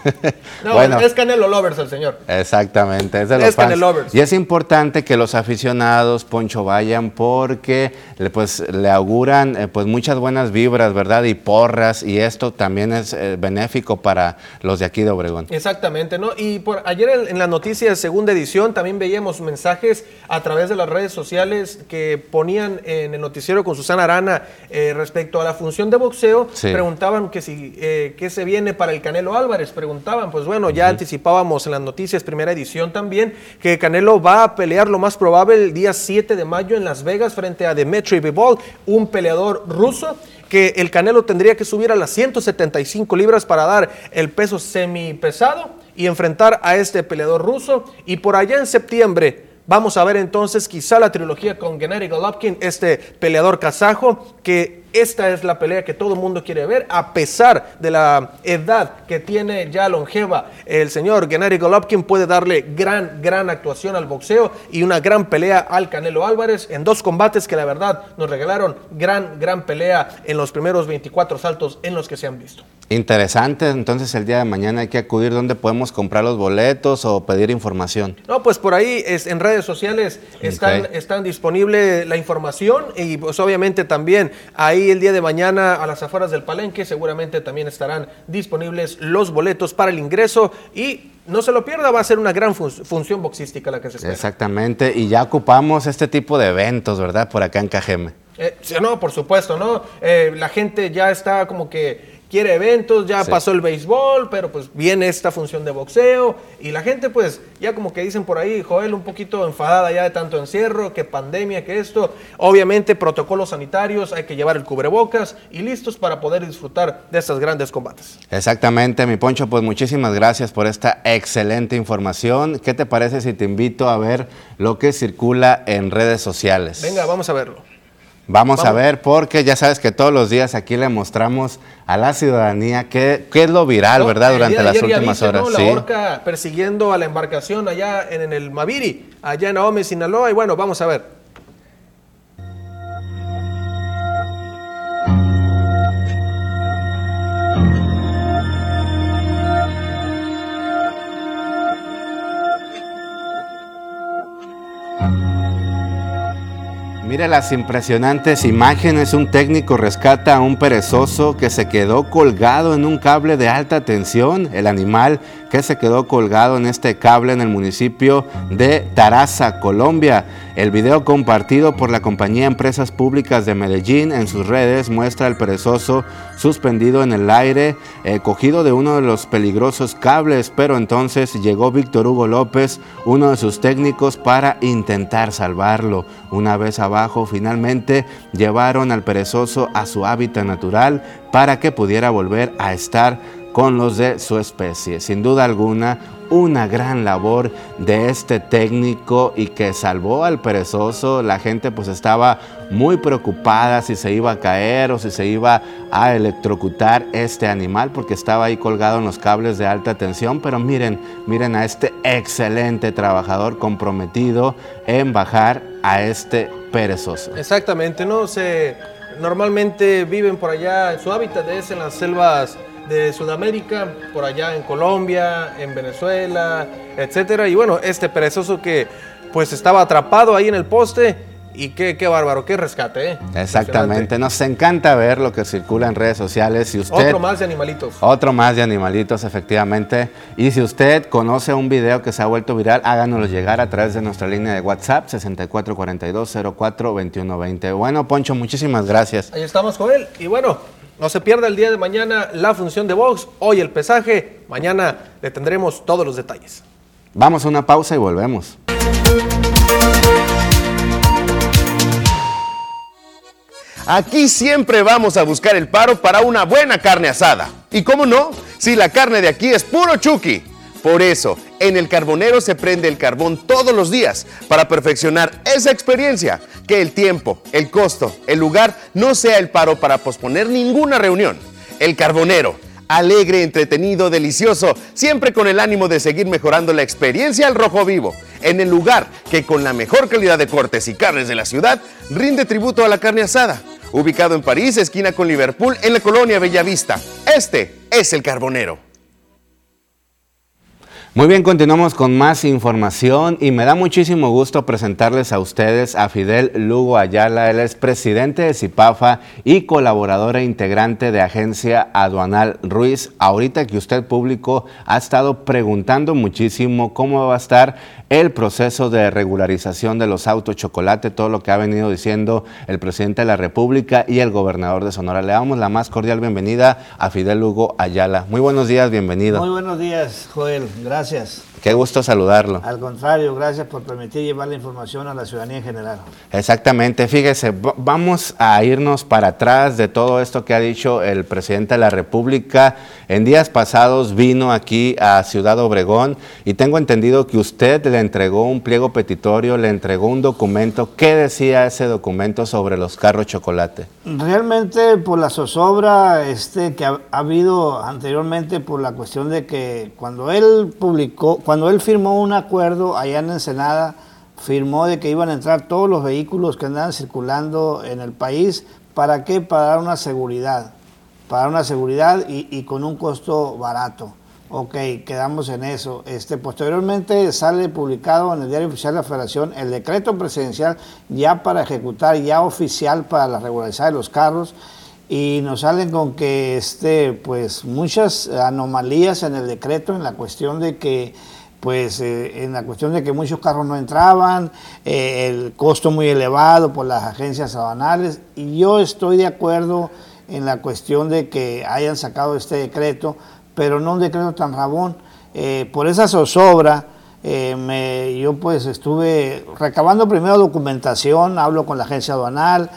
no, bueno, es Canelo Lovers el señor. Exactamente, es de los Canelo Lovers. Y es importante que los aficionados, Poncho, vayan porque pues, le auguran eh, pues, muchas buenas vibras, ¿verdad? Y porras, y esto también es eh, benéfico para los de aquí de Obregón. Exactamente, ¿no? Y por ayer en, la noticia de segunda edición también veíamos mensajes a través de las redes sociales que ponían en el noticiero con Susana Arana eh, respecto a la función de boxeo. Sí que si eh, qué se viene para el Canelo Álvarez, preguntaban, pues bueno, ya anticipábamos en las noticias, primera edición también, que Canelo va a pelear lo más probable el día 7 de mayo en Las Vegas frente a Dmitry Bivol, un peleador ruso que el Canelo tendría que subir a las 175 libras para dar el peso semipesado y enfrentar a este peleador ruso. Y por allá en septiembre vamos a ver entonces quizá la trilogía con Gennady Golovkin, este peleador kazajo que esta es la pelea que todo el mundo quiere ver, a pesar de la edad que tiene ya longeva el señor Gennady Golovkin, puede darle gran, gran actuación al boxeo y una gran pelea al Canelo Álvarez en dos combates que la verdad nos regalaron gran, gran pelea en los primeros 24 saltos en los que se han visto. Interesante, entonces el día de mañana hay que acudir donde podemos comprar los boletos o pedir información. No, pues por ahí es, en redes sociales están, están disponible la información y pues obviamente también ahí el día de mañana a las afueras del Palenque seguramente también estarán disponibles los boletos para el ingreso y no se lo pierda, va a ser una gran función boxística la que se espera. Exactamente, y ya ocupamos este tipo de eventos, ¿verdad? Por acá en Cajeme. Eh, no, por supuesto, ¿no? Eh, la gente ya está como que quiere eventos, ya pasó el béisbol, pero pues viene esta función de boxeo y la gente pues ya como que dicen por ahí, Joel, un poquito enfadada ya de tanto encierro, que pandemia, que esto, obviamente protocolos sanitarios, hay que llevar el cubrebocas y listos para poder disfrutar de estos grandes combates. Exactamente, mi Poncho, pues muchísimas gracias por esta excelente información. ¿Qué te parece si te invito a ver lo que circula en redes sociales? Venga, vamos a verlo. Vamos, a ver, porque ya sabes que todos los días aquí le mostramos a la ciudadanía qué, qué es lo viral, ¿verdad? Durante las últimas horas. La orca persiguiendo a la embarcación allá en, en el Maviri, allá en Ahome, Sinaloa. Y bueno, vamos a ver. Mire las impresionantes imágenes. Un técnico rescata a un perezoso que se quedó colgado en un cable de alta tensión. El animal que se quedó colgado en este cable en el municipio de Taraza, Colombia. El video compartido por la compañía Empresas Públicas de Medellín en sus redes muestra al perezoso suspendido en el aire, eh, cogido de uno de los peligrosos cables, pero entonces llegó Víctor Hugo López, uno de sus técnicos, para intentar salvarlo. Una vez abajo, finalmente llevaron al perezoso a su hábitat natural para que pudiera volver a estar con los de su especie. Sin duda alguna, una gran labor de este técnico y que salvó al perezoso. La gente pues estaba muy preocupada si se iba a caer o si se iba a electrocutar este animal porque estaba ahí colgado en los cables de alta tensión. Pero miren, miren a este excelente trabajador comprometido en bajar a este perezoso. Exactamente, no se normalmente viven por allá, su hábitat es en las selvas de Sudamérica, por allá en Colombia, en Venezuela, etcétera. Y bueno, este perezoso que pues estaba atrapado ahí en el poste y qué, qué bárbaro, qué rescate, ¿eh? Exactamente, nos encanta ver lo que circula en redes sociales. Si usted, otro más de animalitos. Otro más de animalitos, efectivamente. Y si usted conoce un video que se ha vuelto viral, háganoslo llegar a través de nuestra línea de WhatsApp 6442042120. Bueno, Poncho, muchísimas gracias. Ahí estamos con él. Y bueno, no se pierda el día de mañana la función de Vox, hoy el pesaje, mañana le tendremos todos los detalles. Vamos a una pausa y volvemos. Aquí siempre vamos a buscar el paro para una buena carne asada. Y cómo no, si la carne de aquí es puro chuki. Por eso, en el carbonero se prende el carbón todos los días para perfeccionar esa experiencia, que el tiempo, el costo, el lugar no sea el paro para posponer ninguna reunión. El carbonero, alegre, entretenido, delicioso, siempre con el ánimo de seguir mejorando la experiencia al rojo vivo, en el lugar que con la mejor calidad de cortes y carnes de la ciudad rinde tributo a la carne asada. Ubicado en París, esquina con Liverpool, en la colonia Bellavista. Este es el carbonero. Muy bien, continuamos con más información y me da muchísimo gusto presentarles a ustedes a Fidel Lugo Ayala. Él es presidente de CIPAFA y colaboradora integrante de Agencia Aduanal Ruiz. Ahorita que usted público ha estado preguntando muchísimo cómo va a estar el proceso de regularización de los autos chocolate, todo lo que ha venido diciendo el presidente de la República y el gobernador de Sonora. Le damos la más cordial bienvenida a Fidel Lugo Ayala. Muy buenos días, bienvenido. Muy buenos días, Joel. Gracias. Gracias. Qué gusto saludarlo. Al contrario, gracias por permitir llevar la información a la ciudadanía en general. Exactamente, fíjese, vamos a irnos para atrás de todo esto que ha dicho el presidente de la República. En días pasados vino aquí a Ciudad Obregón y tengo entendido que usted le entregó un pliego petitorio, le entregó un documento. ¿Qué decía ese documento sobre los carros chocolate? Realmente por la zozobra este, que ha, ha habido anteriormente por la cuestión de que cuando él publicó, cuando él firmó un acuerdo allá en Ensenada, firmó de que iban a entrar todos los vehículos que andaban circulando en el país. ¿Para qué? Para dar una seguridad. Para dar una seguridad y, con un costo barato. Ok, quedamos en eso. Este, posteriormente sale publicado en el Diario Oficial de la Federación el decreto presidencial ya para ejecutar, ya oficial para la regularidad de los carros y nos salen con que este, pues muchas anomalías en el decreto en la cuestión de que pues eh, en la cuestión de que muchos carros no entraban, eh, el costo muy elevado por las agencias aduanales, y yo estoy de acuerdo en la cuestión de que hayan sacado este decreto, pero no un decreto tan rabón. Eh, por esa zozobra, me, yo pues estuve recabando primero documentación, hablo con la agencia aduanal,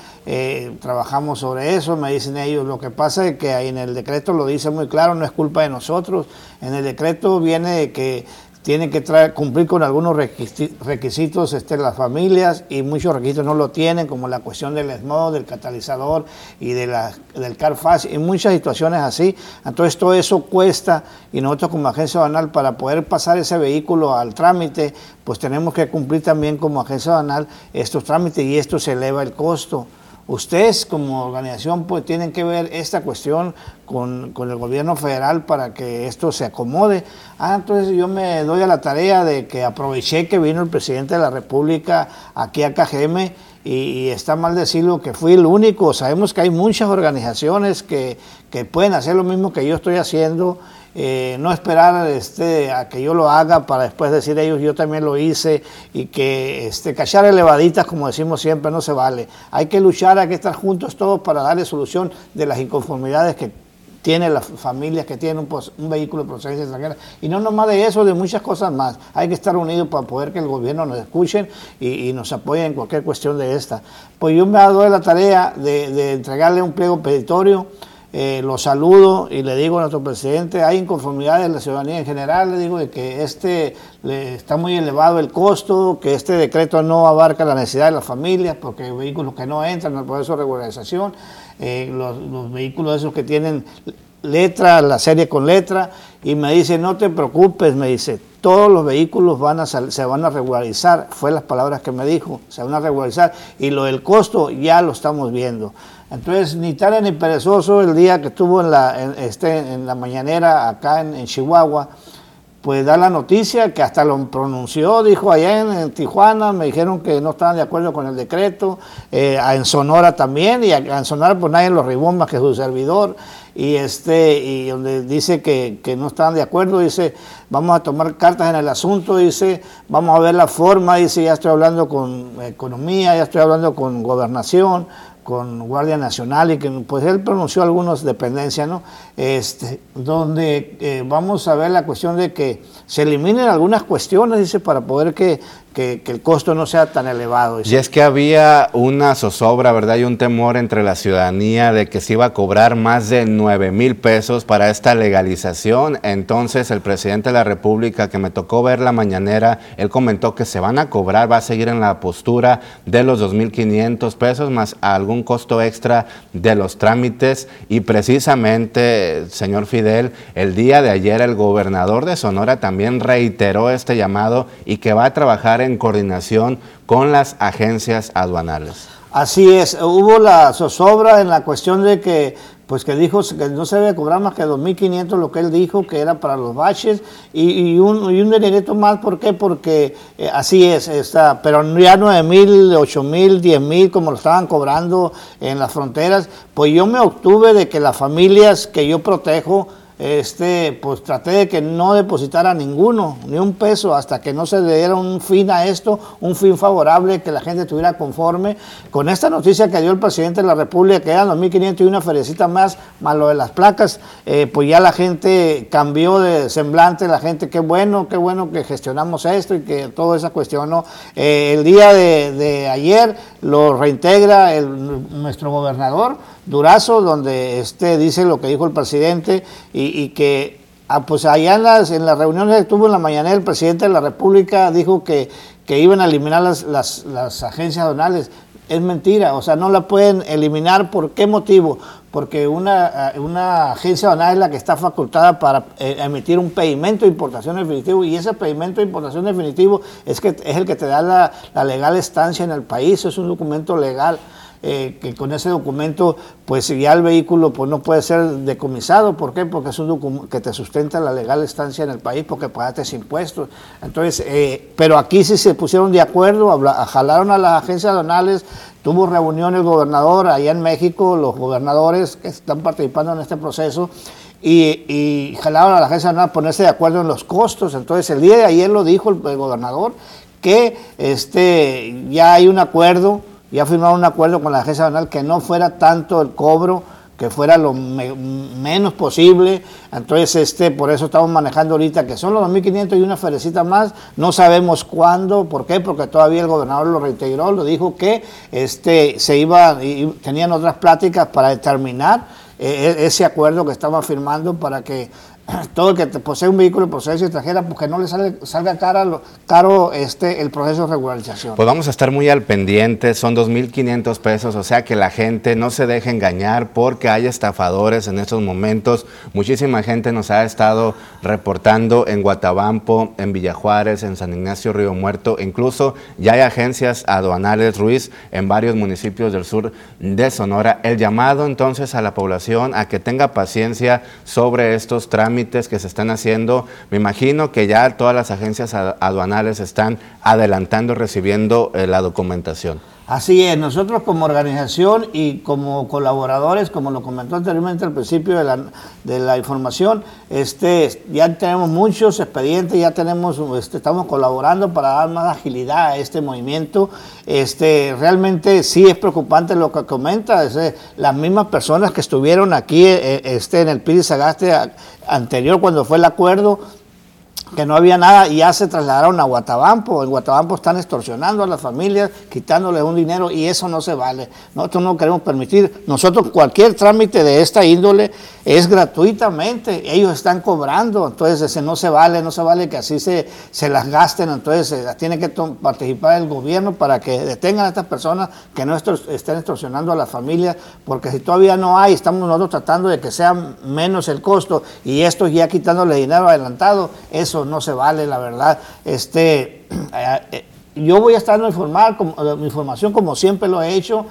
trabajamos sobre eso, me dicen ellos, lo que pasa es que en el decreto lo dice muy claro, no es culpa de nosotros, en el decreto viene que tienen que traer, cumplir con algunos requisitos este, las familias y muchos requisitos no lo tienen, como la cuestión del ESMO, del catalizador y de la, del CARFAS, y muchas situaciones así. Entonces todo eso cuesta y nosotros como agencia banal para poder pasar ese vehículo al trámite, pues tenemos que cumplir también como agencia banal estos trámites y esto se eleva el costo. Ustedes como organización pues tienen que ver esta cuestión con, con, el gobierno federal para que esto se acomode. Ah, entonces yo me doy a la tarea de que aproveché que vino el presidente de la República aquí a KGM y, y, está mal decirlo que fui el único. Sabemos que hay muchas organizaciones que, que pueden hacer lo mismo que yo estoy haciendo eh, no esperar este, a que yo lo haga para después decir ellos yo también lo hice y que este, cachar elevaditas como decimos siempre no se vale. Hay que luchar, hay que estar juntos todos para darle solución de las inconformidades que tienen las familias que tienen un, vehículo de procedencia extranjera. Y no nomás de eso, de muchas cosas más. Hay que estar unidos para poder que el gobierno nos escuche y, y, nos apoye en cualquier cuestión de esta. Pues yo me he dado la tarea de, de entregarle un pliego petitorio eh, lo saludo y le digo a nuestro presidente, hay inconformidad de la ciudadanía en general, le digo de que este le, está muy elevado el costo, que este decreto no abarca la necesidad de las familias, porque hay vehículos que no entran en el proceso de regularización, eh, los, los vehículos esos que tienen letra, la serie con letra, y me dice, no te preocupes, me dice, todos los vehículos van a se van a regularizar, fue las palabras que me dijo, se van a regularizar, y lo del costo ya lo estamos viendo. Entonces, ni tan ni perezoso el día que estuvo en la, este, en la mañanera acá en, Chihuahua, pues da la noticia que hasta lo pronunció, dijo allá en, Tijuana, me dijeron que no estaban de acuerdo con el decreto, eh, en Sonora también, y en Sonora pues nadie lo ribó más que su servidor, y este, y donde dice que, que, no estaban de acuerdo, dice, vamos a tomar cartas en el asunto, dice, vamos a ver la forma, dice, ya estoy hablando con economía, ya estoy hablando con gobernación, con Guardia Nacional y que pues él pronunció algunas dependencias, ¿no? Este, donde eh, vamos a ver la cuestión de que se eliminen algunas cuestiones, dice, para poder que que, el costo no sea tan elevado. Y es que había una zozobra, ¿verdad? Y un temor entre la ciudadanía de que se iba a cobrar más de 9 mil pesos para esta legalización. Entonces el presidente de la República, que me tocó ver la mañanera, él comentó que se van a cobrar, va a seguir en la postura de los 2.500 pesos más algún costo extra de los trámites. Y precisamente, señor Fidel, el día de ayer el gobernador de Sonora también reiteró este llamado y que va a trabajar en coordinación con las agencias aduanales. Así es, hubo la zozobra en la cuestión de que, pues que dijo que no se debe cobrar más que 2.500 lo que él dijo que era para los baches y, un, y un más, ¿por qué? Porque eh, así es, está, pero ya 9.000, 8.000, 10.000 como lo estaban cobrando en las fronteras, pues yo me obtuve de que las familias que yo protejo, este, pues traté de que no depositara ninguno, ni un peso, hasta que no se diera un fin a esto, un fin favorable, que la gente estuviera conforme. Con esta noticia que dio el presidente de la República, que eran 2.500 y una ferecita más, más lo de las placas, eh, pues ya la gente cambió de semblante, la gente, qué bueno, qué bueno que gestionamos esto y que toda esa cuestión, ¿no? Eh, el día de, ayer lo reintegra nuestro gobernador Durazo, donde este dice lo que dijo el presidente y, que ah, pues allá en las, en las reuniones que tuvo en la mañana el presidente de la República dijo que, que iban a eliminar las, las, agencias donales. Es mentira, o sea, no la pueden eliminar. ¿Por qué motivo? Porque una, ah, una agencia donal es la que está facultada para eh, emitir un pedimento de importación definitivo y ese pedimento de importación definitivo es, que, es el que te da la legal estancia en el país, es un documento legal. Eh, que con ese documento, pues ya el vehículo pues, no puede ser decomisado. ¿Por qué? Porque es un documento que te sustenta la legal estancia en el país porque pagaste impuestos. Entonces, eh, pero aquí sí se pusieron de acuerdo, jalaron a las agencias donales, tuvo reunión el gobernador allá en México, los gobernadores que están participando en este proceso. Y, jalaron a la agencia a ponerse de acuerdo en los costos. Entonces, el día de ayer lo dijo el, el gobernador que este, ya hay un acuerdo ya firmaron un acuerdo con la agencia banal que no fuera tanto el cobro, que fuera lo menos posible. Entonces, este, por eso estamos manejando ahorita que son los 2.500 y una ferecita más. No sabemos cuándo, ¿por qué? Porque todavía el gobernador lo reintegró, lo dijo que este, se iba y tenían otras pláticas para determinar eh, e-, ese acuerdo que estaban firmando para que todo el que posee un vehículo de procedencia extranjera, porque no le salga caro, caro este, el proceso de regularización. Pues vamos a estar muy al pendiente, son 2.500 pesos, o sea que la gente no se deje engañar porque hay estafadores en estos momentos. Muchísima gente nos ha estado reportando en Guatabampo, en Villajuárez, en San Ignacio Río Muerto, incluso ya hay agencias aduanales Ruiz en varios municipios del sur de Sonora. El llamado entonces a la población a que tenga paciencia sobre estos trámites que se están haciendo. Me imagino que ya todas las agencias aduanales están adelantando, recibiendo eh, la documentación. Así es, nosotros como organización y como colaboradores, como lo comentó anteriormente al principio de la, información, este, ya tenemos muchos expedientes, ya tenemos, este, estamos colaborando para dar más agilidad a este movimiento. Este, realmente sí es preocupante lo que comenta, es, eh, las mismas personas que estuvieron aquí eh, este, en el PIDI Sagaste anterior cuando fue el acuerdo, que no había nada y ya se trasladaron a Guatabampo. En Guatabampo están extorsionando a las familias, quitándoles un dinero y eso no se vale. Nosotros no queremos permitir. Nosotros cualquier trámite de esta índole es gratuitamente. Ellos están cobrando, entonces ese no se vale, no se vale que así se, se las gasten. Entonces eh, tiene que participar el gobierno para que detengan a estas personas que no estén extorsionando a las familias, porque si todavía no hay, estamos nosotros tratando de que sea menos el costo y esto ya quitándole dinero adelantado, eso no se vale, la verdad. Este, eh, eh, yo voy a estar en informar, como, mi información como siempre lo he hecho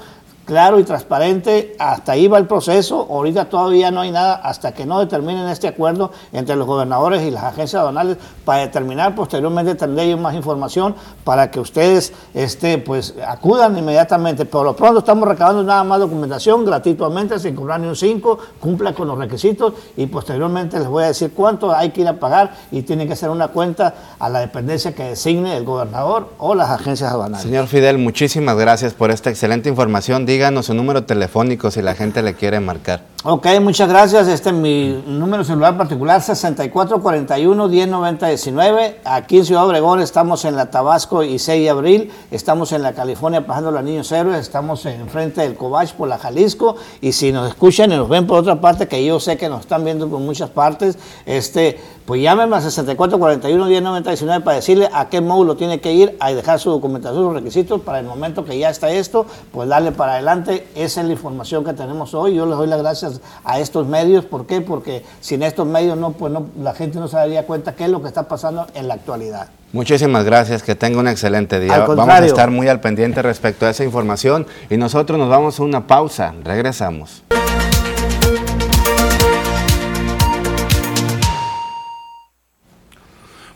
claro y transparente. Hasta ahí va el proceso. Ahorita todavía no hay nada hasta que no determinen este acuerdo entre los gobernadores y las agencias aduanales para determinar posteriormente tendré más información para que ustedes este, pues, acudan inmediatamente. Por lo pronto estamos recabando nada más documentación gratuitamente, sin cobrar ni un 5, cumpla con los requisitos y posteriormente les voy a decir cuánto hay que ir a pagar y tiene que hacer una cuenta a la dependencia que designe el gobernador o las agencias aduanales. Señor Fidel, muchísimas gracias por esta excelente información díganos su número telefónico si la gente le quiere marcar. Ok, muchas gracias. Este es mi número celular particular, 6441-109019. Aquí en Ciudad Obregón estamos en la Tabasco y 6 de abril. Estamos en la California pasando los niños héroes. Estamos enfrente del Cobach por la Jalisco. Y si nos escuchan y nos ven por otra parte, que yo sé que nos están viendo por muchas partes, este, pues llámenme a 6441-109019 para decirle a qué módulo tiene que ir a dejar su documentación, sus requisitos para el momento que ya está esto, pues darle para adelante. Esa es la información que tenemos hoy. Yo les doy las gracias a estos medios. ¿Por qué? Porque sin estos medios no, pues no, la gente no se daría cuenta qué es lo que está pasando en la actualidad. Muchísimas gracias, que tenga un excelente día. Vamos a estar muy al pendiente respecto a esa información y nosotros nos vamos a una pausa. Regresamos.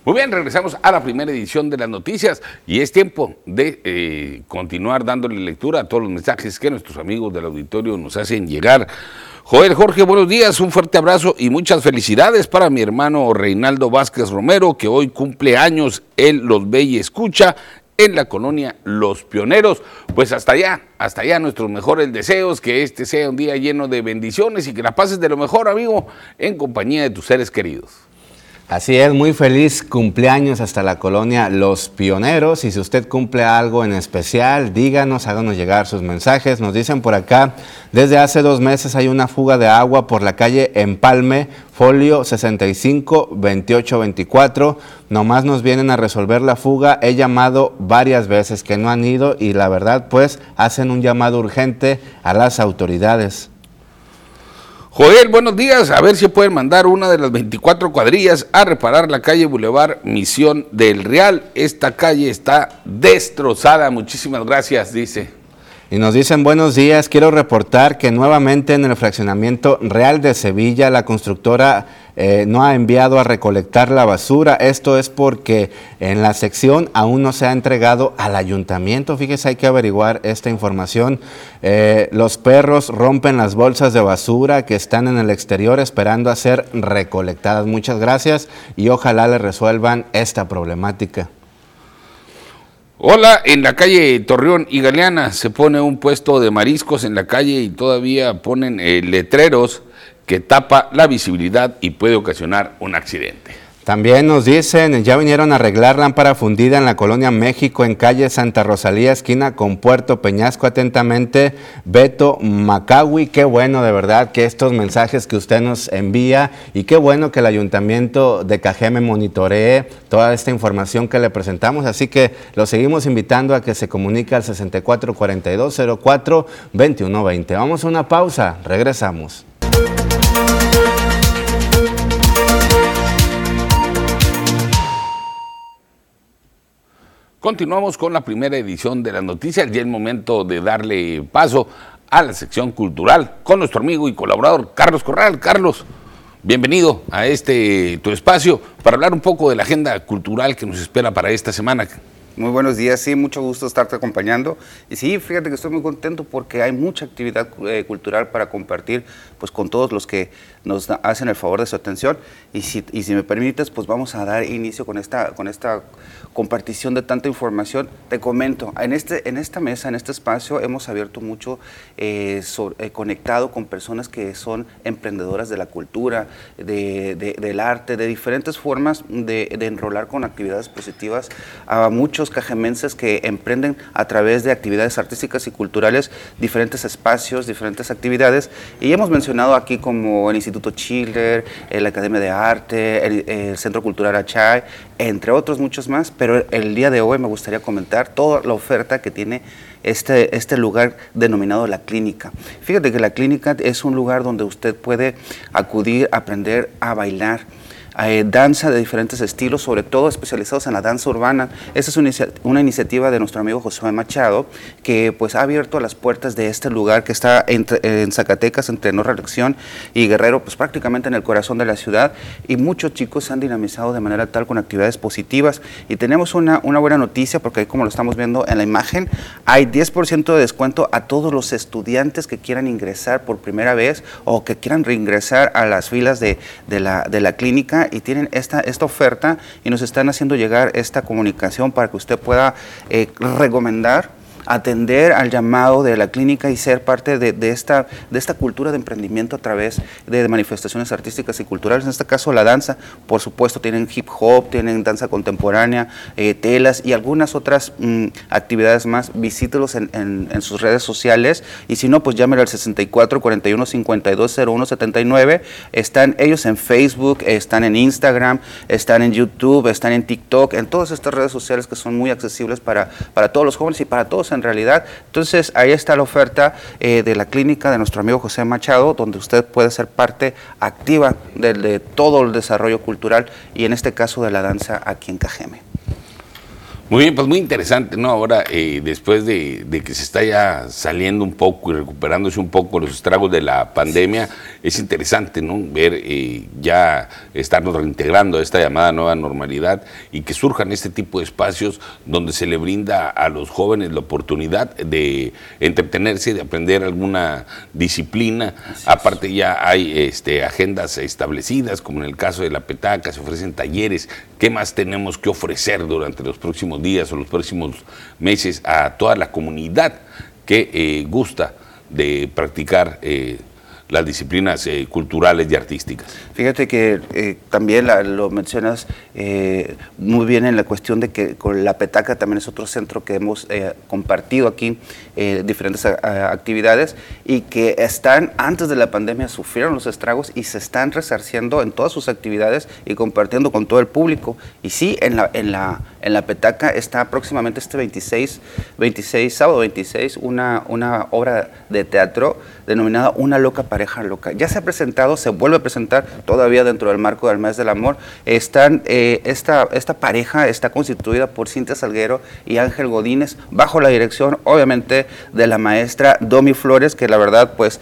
Muy bien, regresamos a la primera edición de las noticias y es tiempo de eh, continuar dándole lectura a todos los mensajes que nuestros amigos del auditorio nos hacen llegar. Joel Jorge, buenos días, un fuerte abrazo y muchas felicidades para mi hermano Reinaldo Vázquez Romero, que hoy cumple años, él los ve y escucha en la colonia Los Pioneros. Pues hasta allá, hasta allá nuestros mejores deseos, que este sea un día lleno de bendiciones y que la pases de lo mejor, amigo, en compañía de tus seres queridos. Así es, muy feliz cumpleaños hasta la colonia Los Pioneros. Y si usted cumple algo en especial, díganos, háganos llegar sus mensajes. Nos dicen por acá, desde hace dos meses hay una fuga de agua por la calle Empalme, folio 65 28 24. Nomás nos vienen a resolver la fuga. He llamado varias veces que no han ido y la verdad pues hacen un llamado urgente a las autoridades. Joel, buenos días. A ver si pueden mandar una de las 24 cuadrillas a reparar la calle Boulevard Misión del Real. Esta calle está destrozada. Muchísimas gracias, dice. Y nos dicen buenos días, quiero reportar que nuevamente en el fraccionamiento Real de Sevilla la constructora eh, no ha enviado a recolectar la basura. Esto es porque en la sección aún no se ha entregado al ayuntamiento. Fíjese, hay que averiguar esta información. Eh, los perros rompen las bolsas de basura que están en el exterior esperando a ser recolectadas. Muchas gracias y ojalá le resuelvan esta problemática. Hola, en la calle Torreón y Galeana se pone un puesto de mariscos en la calle y todavía ponen eh, letreros que tapa la visibilidad y puede ocasionar un accidente. También nos dicen, ya vinieron a arreglar lámpara fundida en la colonia México en calle Santa Rosalía, esquina con Puerto Peñasco. Atentamente, Beto Macawi. Qué bueno de verdad que estos mensajes que usted nos envía y qué bueno que el ayuntamiento de Cajeme monitoree toda esta información que le presentamos. Así que lo seguimos invitando a que se comunique al 6442042120. Vamos a una pausa, regresamos. Continuamos con la primera edición de las noticias y es momento de darle paso a la sección cultural con nuestro amigo y colaborador Carlos Corral. Carlos, bienvenido a este tu espacio para hablar un poco de la agenda cultural que nos espera para esta semana. Muy buenos días, sí, mucho gusto estarte acompañando. Y sí, fíjate que estoy muy contento porque hay mucha actividad eh, cultural para compartir pues, con todos los que nos hacen el favor de su atención. Y si, y si me permites, pues vamos a dar inicio con esta, con esta compartición de tanta información. Te comento, en, este, en esta mesa, en este espacio, hemos abierto mucho eh, eh, conectado con personas que son emprendedoras de la cultura, de, del arte, de diferentes formas de, de enrolar con actividades positivas a muchos cajemenses que emprenden a través de actividades artísticas y culturales diferentes espacios, diferentes actividades. Y hemos mencionado aquí como el Instituto Chiller, la Academia de Arte, el, Centro Cultural Achay, entre otros muchos más, pero el día de hoy me gustaría comentar toda la oferta que tiene este, este lugar denominado la clínica. Fíjate que la clínica es un lugar donde usted puede acudir, aprender a bailar, eh, danza de diferentes estilos, sobre todo especializados en la danza urbana. Esta es una, iniciativa de nuestro amigo José Machado, que pues ha abierto las puertas de este lugar que está en Zacatecas, entre No Reelección y Guerrero, pues prácticamente en el corazón de la ciudad, y muchos chicos se han dinamizado de manera tal con actividades positivas. Y tenemos una, una buena noticia, porque como lo estamos viendo en la imagen, hay 10% de descuento a todos los estudiantes que quieran ingresar por primera vez o que quieran reingresar a las filas de, de, la, de la clínica y tienen esta, esta oferta y nos están haciendo llegar esta comunicación para que usted pueda eh, recomendar atender al llamado de la clínica y ser parte de, esta, de esta cultura de emprendimiento a través de manifestaciones artísticas y culturales. En este caso, la danza, por supuesto, tienen hip hop, tienen danza contemporánea, eh, telas y algunas otras mm, actividades más. Visítelos en, en, sus redes sociales y si no, pues llámenlo al 64 41 52 01 79. Están ellos en Facebook, están en Instagram, están en YouTube, están en TikTok, en todas estas redes sociales que son muy accesibles para, para todos los jóvenes y para todos realidad. Entonces, ahí está la oferta eh, de la clínica de nuestro amigo José Machado, donde usted puede ser parte activa de, todo el desarrollo cultural y en este caso de la danza aquí en Cajeme. Muy bien, pues muy interesante, ¿no? Ahora, eh, después de, que se está ya saliendo un poco y recuperándose un poco los estragos de la pandemia, es interesante, ¿no? Ver eh, ya estarnos reintegrando a esta llamada nueva normalidad y que surjan este tipo de espacios donde se le brinda a los jóvenes la oportunidad de entretenerse, de aprender alguna disciplina. Aparte ya hay este, agendas establecidas, como en el caso de la petaca, se ofrecen talleres. ¿Qué más tenemos que ofrecer durante los próximos días o los próximos meses a toda la comunidad que eh, gusta de practicar eh, las disciplinas eh, culturales y artísticas. Fíjate que eh, también lo mencionas eh, muy bien en la cuestión de que con la petaca también es otro centro que hemos compartido aquí diferentes actividades y que están antes de la pandemia sufrieron los estragos y se están resarciendo en todas sus actividades y compartiendo con todo el público. Y sí, en la, en la, en la petaca está próximamente este 26, 26 sábado 26, una, una obra de teatro denominada Una loca pareja loca. Ya se ha presentado, se vuelve a presentar todavía dentro del marco del mes del amor. Están, eh, esta, esta pareja está constituida por Cintia Salguero y Ángel Godínez, bajo la dirección, obviamente, de la maestra Domi Flores, que la verdad, pues,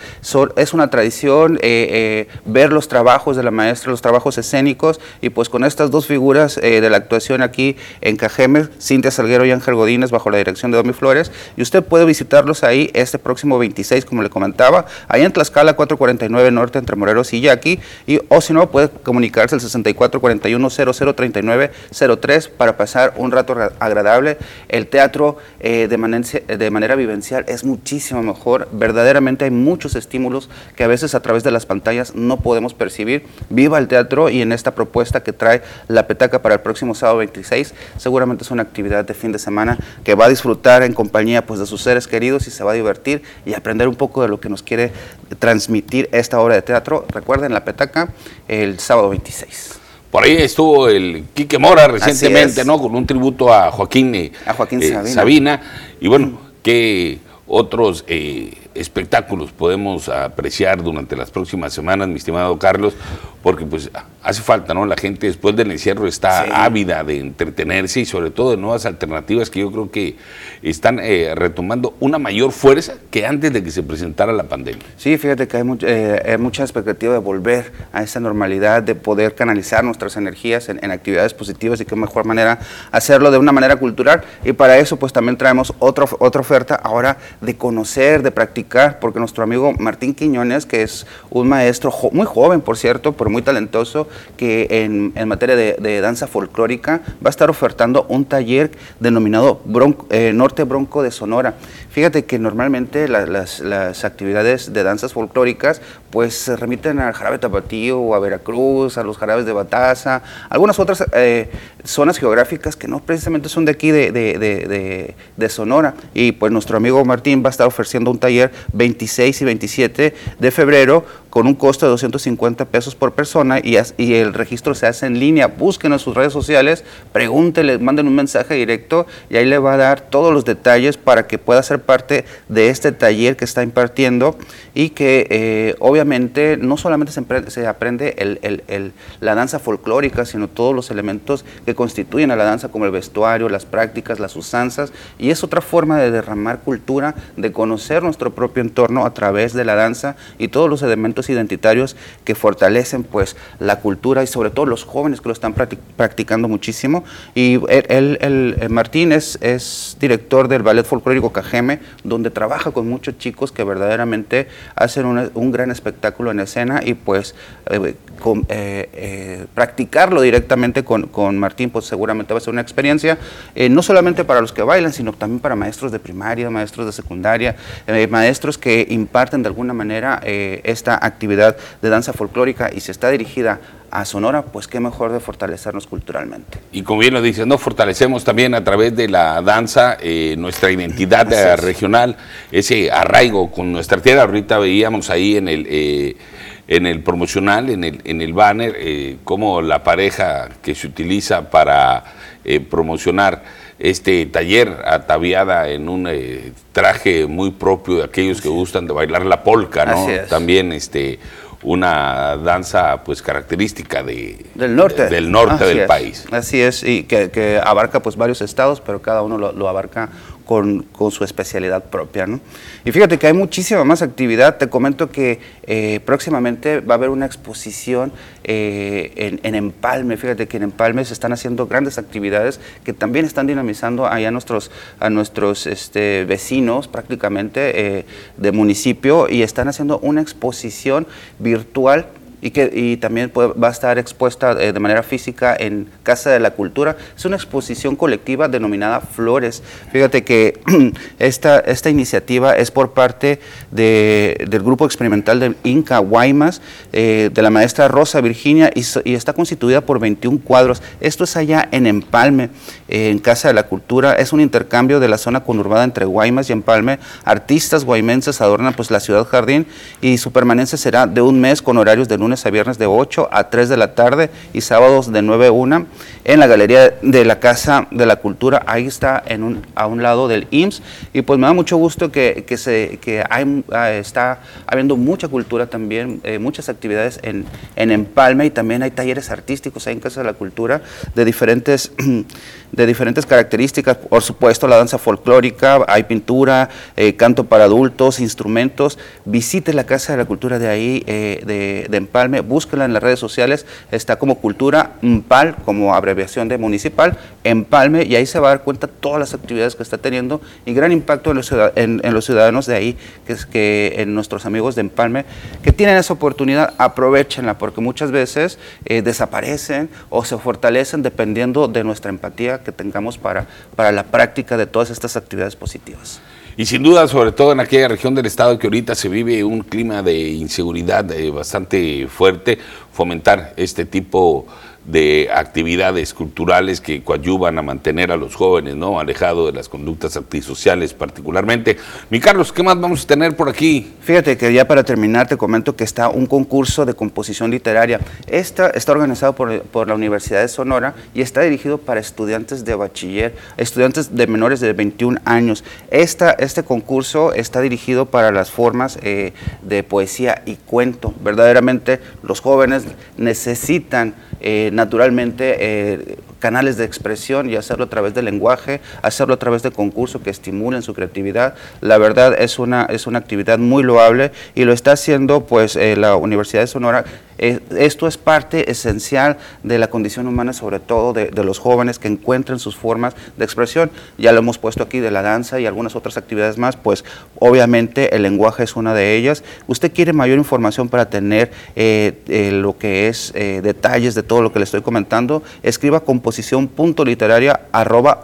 es una tradición eh, eh, ver los trabajos de la maestra, los trabajos escénicos, y pues con estas dos figuras de la actuación aquí en Cajeme, Cintia Salguero y Ángel Godínez, bajo la dirección de Domi Flores, y usted puede visitarlos ahí este próximo 26, como le comentaba, ahí en Tlaxcala 449 Norte, entre Morelos y Yaqui, y o si no, puede comunicarse al 6441 0039 03 para pasar un rato agradable. El teatro eh, manera, de manera vivencial es muchísimo mejor. Verdaderamente hay muchos estímulos que a veces a través de las pantallas no podemos percibir. Viva el teatro y en esta propuesta que trae la petaca para el próximo sábado 26, seguramente es una actividad de fin de semana que va a disfrutar en compañía pues, de sus seres queridos y se va a divertir y aprender un poco de lo que nos quiere transmitir esta obra de teatro. Recuerden la petaca el sábado 26. Por ahí estuvo el Quique Mora recientemente, ¿no? Con un tributo a Joaquín, eh, a Joaquín eh, Sabina. Y bueno, ¿qué otros eh, espectáculos podemos apreciar durante las próximas semanas, mi estimado Carlos? porque pues hace falta, ¿no? La gente después del encierro está ávida de entretenerse y sobre todo de nuevas alternativas que yo creo que están eh, retomando una mayor fuerza que antes de que se presentara la pandemia. Sí, fíjate que hay, eh, mucha expectativa de volver a esa normalidad, de poder canalizar nuestras energías en, actividades positivas y qué mejor manera hacerlo de una manera cultural. Y para eso pues también traemos otra otra oferta ahora de conocer, de practicar, porque nuestro amigo Martín Quiñones, que es un maestro muy joven, por cierto, pero muy talentoso, que en, materia de, danza folclórica va a estar ofertando un taller denominado eh, Norte Bronco de Sonora. Fíjate que normalmente las, actividades de danzas folclóricas pues se remiten al jarabe tapatío o a Veracruz, a los jarabes de Bataza, algunas otras eh, zonas geográficas que no precisamente son de aquí de, de, Sonora. Y pues nuestro amigo Martín va a estar ofreciendo un taller 26 y 27 de febrero con un costo de 250 pesos por persona y, y el registro se hace en línea. Busquen en sus redes sociales, pregúntenle, manden un mensaje directo y ahí le va a dar todos los detalles para que pueda ser parte de este taller que está impartiendo y que eh, obviamente no solamente se, aprende el, la danza folclórica, sino todos los elementos que constituyen a la danza como el vestuario, las prácticas, las usanzas y es otra forma de derramar cultura, de conocer nuestro propio entorno a través de la danza y todos los elementos identitarios que fortalecen pues la cultura y sobre todo los jóvenes que lo están practicando muchísimo. Y él, el, Martín es, director del Ballet Folclórico Cajeme, donde trabaja con muchos chicos que verdaderamente hacen un gran espectáculo en escena y pues eh, eh, eh, practicarlo directamente con, con, Martín pues seguramente va a ser una experiencia no solamente para los que bailan, sino también para maestros de primaria, maestros de secundaria, maestros que imparten de alguna manera esta actividad de danza folclórica y se está dirigida a Sonora, pues qué mejor de fortalecernos culturalmente. Y como bien lo dices, ¿no? fortalecemos también a través de la danza eh, nuestra identidad eh, regional, ese arraigo con nuestra tierra. Ahorita veíamos ahí en el, eh, en el promocional, en el, en el banner, como la pareja que se utiliza para promocionar este taller ataviada en un eh, traje muy propio de aquellos que gustan de bailar la polka, ¿no? También este una danza pues característica de, del norte, del norte del país. Así es, y que, abarca pues varios estados, pero cada uno lo abarca con, su especialidad propia. ¿no? Y fíjate que hay muchísima más actividad. Te comento que eh, próximamente va a haber una exposición eh, en, Empalme. Fíjate que en Empalme se están haciendo grandes actividades que también están dinamizando allá a nuestros, a nuestros este, vecinos prácticamente eh, de municipio y están haciendo una exposición virtual y que y también va a estar expuesta eh, de manera física en Casa de la Cultura. Es una exposición colectiva denominada Flores. Fíjate que esta, esta iniciativa es por parte de, del grupo experimental del Inca Guaymas, eh, de la maestra Rosa Virginia, y, está constituida por 21 cuadros. Esto es allá en Empalme, eh, en Casa de la Cultura. Es un intercambio de la zona conurbada entre Guaymas y Empalme. Artistas guaymenses adornan pues la ciudad jardín y su permanencia será de un mes con horarios de lunes a viernes de 8 a 3 de la tarde y sábados de 9 a 1 en la Galería de la Casa de la Cultura. Ahí está en un, a un lado del IMSS y pues me da mucho gusto que, que se, que hay, ah, está habiendo mucha cultura también, eh, muchas actividades en, en Empalme y también hay talleres artísticos ahí en Casa de la Cultura de diferentes, de diferentes características. Por supuesto, la danza folclórica, hay pintura, eh, canto para adultos, instrumentos. Visite la Casa de la Cultura de ahí, eh, de, de Empalme búsquela en las redes sociales, está como Cultura MPAL, como abreviación de municipal, Empalme, y ahí se va a dar cuenta todas las actividades que está teniendo y gran impacto en los, en, los ciudadanos de ahí, que es que en nuestros amigos de Empalme, que tienen esa oportunidad, aprovechenla, porque muchas veces eh, desaparecen o se fortalecen dependiendo de nuestra empatía que tengamos para, para la práctica de todas estas actividades positivas. Y sin duda, sobre todo en aquella región del estado que ahorita se vive un clima de inseguridad eh, bastante fuerte, fomentar este tipo de actividades culturales que coadyuvan a mantener a los jóvenes, ¿no? Alejados de las conductas antisociales particularmente. Mi Carlos, ¿qué más vamos a tener por aquí? Fíjate que ya para terminar te comento que está un concurso de composición literaria. Esta está organizado por, por la Universidad de Sonora y está dirigido para estudiantes de bachiller, estudiantes de menores de 21 años. Esta, este concurso está dirigido para las formas eh, de poesía y cuento. Verdaderamente los jóvenes necesitan eh, naturalmente eh, canales de expresión y hacerlo a través del lenguaje, hacerlo a través de concursos que estimulen su creatividad. La verdad es una, es una actividad muy loable y lo está haciendo pues eh, la Universidad de Sonora eh, esto es parte esencial de la condición humana, sobre todo de, los jóvenes que encuentren sus formas de expresión. Ya lo hemos puesto aquí de la danza y algunas otras actividades más, pues obviamente el lenguaje es una de ellas. Usted quiere mayor información para tener eh, eh, lo que es detalles de todo lo que le estoy comentando, escriba composición punto literaria arroba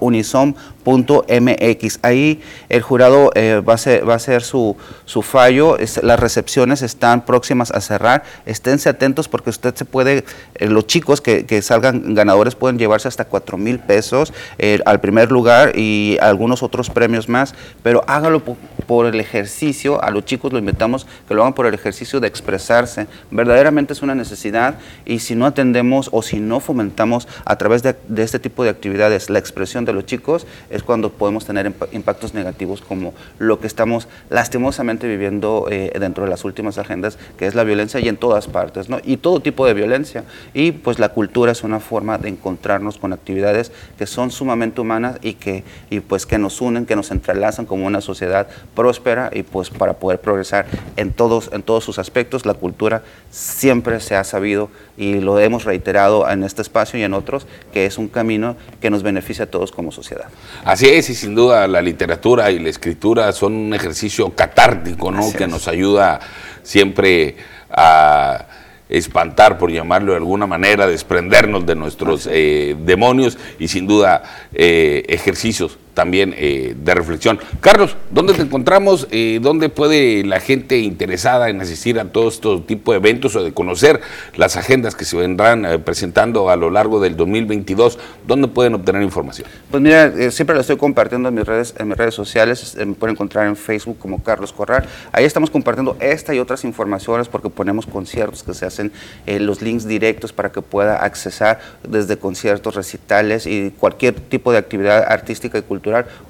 MX. Ahí el jurado va, a ser, va a hacer su, su fallo, las recepciones están próximas a cerrar, esténse atentos porque usted se puede, eh, los chicos que, salgan ganadores pueden llevarse hasta 4 mil pesos eh, al primer lugar y algunos otros premios más, pero hágalo por, el ejercicio, a los chicos lo invitamos que lo hagan por el ejercicio de expresarse, verdaderamente es una necesidad y si no atendemos o si no fomentamos a través de, este tipo de actividades la expresión de los chicos, es cuando podemos tener impactos negativos como lo que estamos lastimosamente viviendo eh, dentro de las últimas agendas, que es la violencia y en todas partes y todo tipo de violencia. Y pues la cultura es una forma de encontrarnos con actividades que son sumamente humanas y que, y pues que nos unen, que nos entrelazan como una sociedad próspera y pues para poder progresar en todos, en todos sus aspectos. La cultura siempre se ha sabido y lo hemos reiterado en este espacio y en otros, que es un camino que nos beneficia a todos como sociedad. Así es, y sin duda la literatura y la escritura son un ejercicio catártico, ¿no? que nos ayuda siempre a espantar, por llamarlo de alguna manera, desprendernos de nuestros eh, demonios y sin duda eh, ejercicios también eh, de reflexión. Carlos, ¿dónde te encontramos? Eh, ¿Dónde puede la gente interesada en asistir a todo este tipo de eventos o de conocer las agendas que se vendrán eh, presentando a lo largo del 2022? ¿Dónde pueden obtener información? Pues mira, siempre lo estoy compartiendo en mis redes, en mis redes sociales. Me pueden encontrar en Facebook como Carlos Corral. Ahí estamos compartiendo esta y otras informaciones porque ponemos conciertos que se hacen los links directos para que pueda accesar desde conciertos, recitales y cualquier tipo de actividad artística y cultural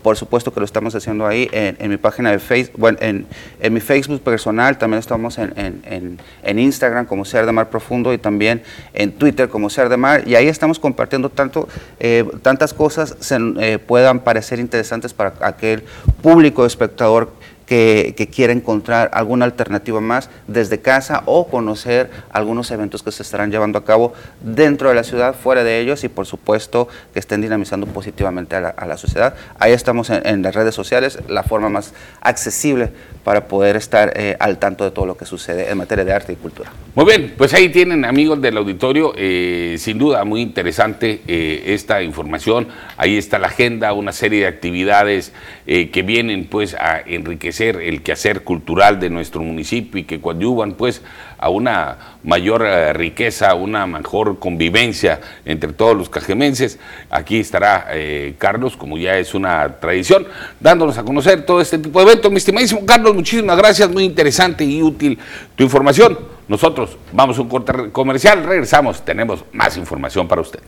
por supuesto que lo estamos haciendo ahí en, mi página de Facebook, bueno, en, mi Facebook personal, también estamos en, Instagram como Ser de Mar Profundo y también en Twitter como Ser de Mar, y ahí estamos compartiendo tanto, eh, tantas cosas se, eh, puedan parecer interesantes para aquel público espectador que, quiera encontrar alguna alternativa más desde casa o conocer algunos eventos que se estarán llevando a cabo dentro de la ciudad, fuera de ellos y por supuesto que estén dinamizando positivamente a la, sociedad. Ahí estamos en, las redes sociales, la forma más accesible para poder estar eh, al tanto de todo lo que sucede en materia de arte y cultura. Muy bien, pues ahí tienen amigos del auditorio, eh, sin duda muy interesante eh, esta información. Ahí está la agenda, una serie de actividades que vienen pues a enriquecer el quehacer cultural de nuestro municipio y que coadyuvan pues a una mayor eh, riqueza, una mejor convivencia entre todos los cajemenses. Aquí estará eh, Carlos, como ya es una tradición, dándonos a conocer todo este tipo de eventos. Mi estimadísimo Carlos, muchísimas gracias, muy interesante y útil tu información. Nosotros vamos a un corte comercial, regresamos, tenemos más información para usted.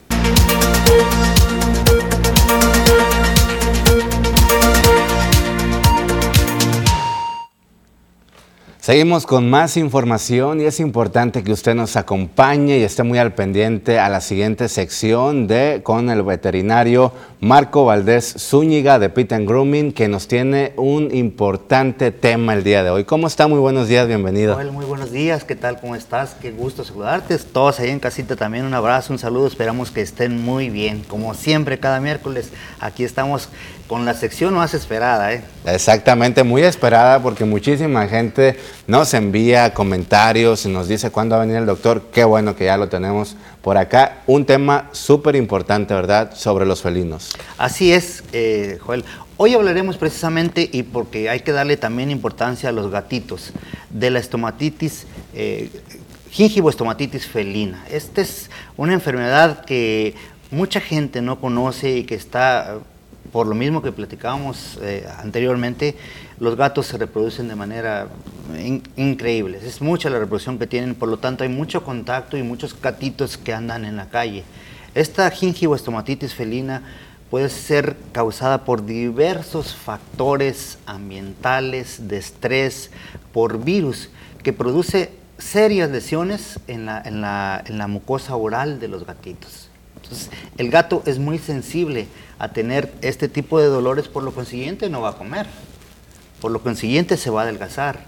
Seguimos con más información y es importante que usted nos acompañe y esté muy al pendiente a la siguiente sección de con el veterinario Marco Valdés Zúñiga de Pit and Grooming que nos tiene un importante tema el día de hoy. ¿Cómo está? Muy buenos días, bienvenido. muy buenos días, ¿qué tal? ¿Cómo estás? Qué gusto saludarte. Todos ahí en casita también un abrazo, un saludo, esperamos que estén muy bien. Como siempre, cada miércoles aquí estamos con la sección más esperada, ¿eh? Exactamente, muy esperada porque muchísima gente nos envía comentarios y nos dice cuándo va a venir el doctor. Qué bueno que ya lo tenemos por acá. Un tema súper importante, ¿verdad?, sobre los felinos. Así es, eh, Joel. Hoy hablaremos precisamente, y porque hay que darle también importancia a los gatitos, de la estomatitis. Eh, gingivoestomatitis felina. Esta es una enfermedad que mucha gente no conoce y que está, por lo mismo que platicábamos eh, anteriormente, los gatos se reproducen de manera in- increíble. Es mucha la reproducción que tienen, por lo tanto hay mucho contacto y muchos gatitos que andan en la calle. Esta gingivoestomatitis felina puede ser causada por diversos factores ambientales, de estrés, por virus, que produce serias lesiones en la, en la- en la mucosa oral de los gatitos. Entonces, el gato es muy sensible a tener este tipo de dolores, por lo consiguiente no va a comer, por lo consiguiente se va a adelgazar.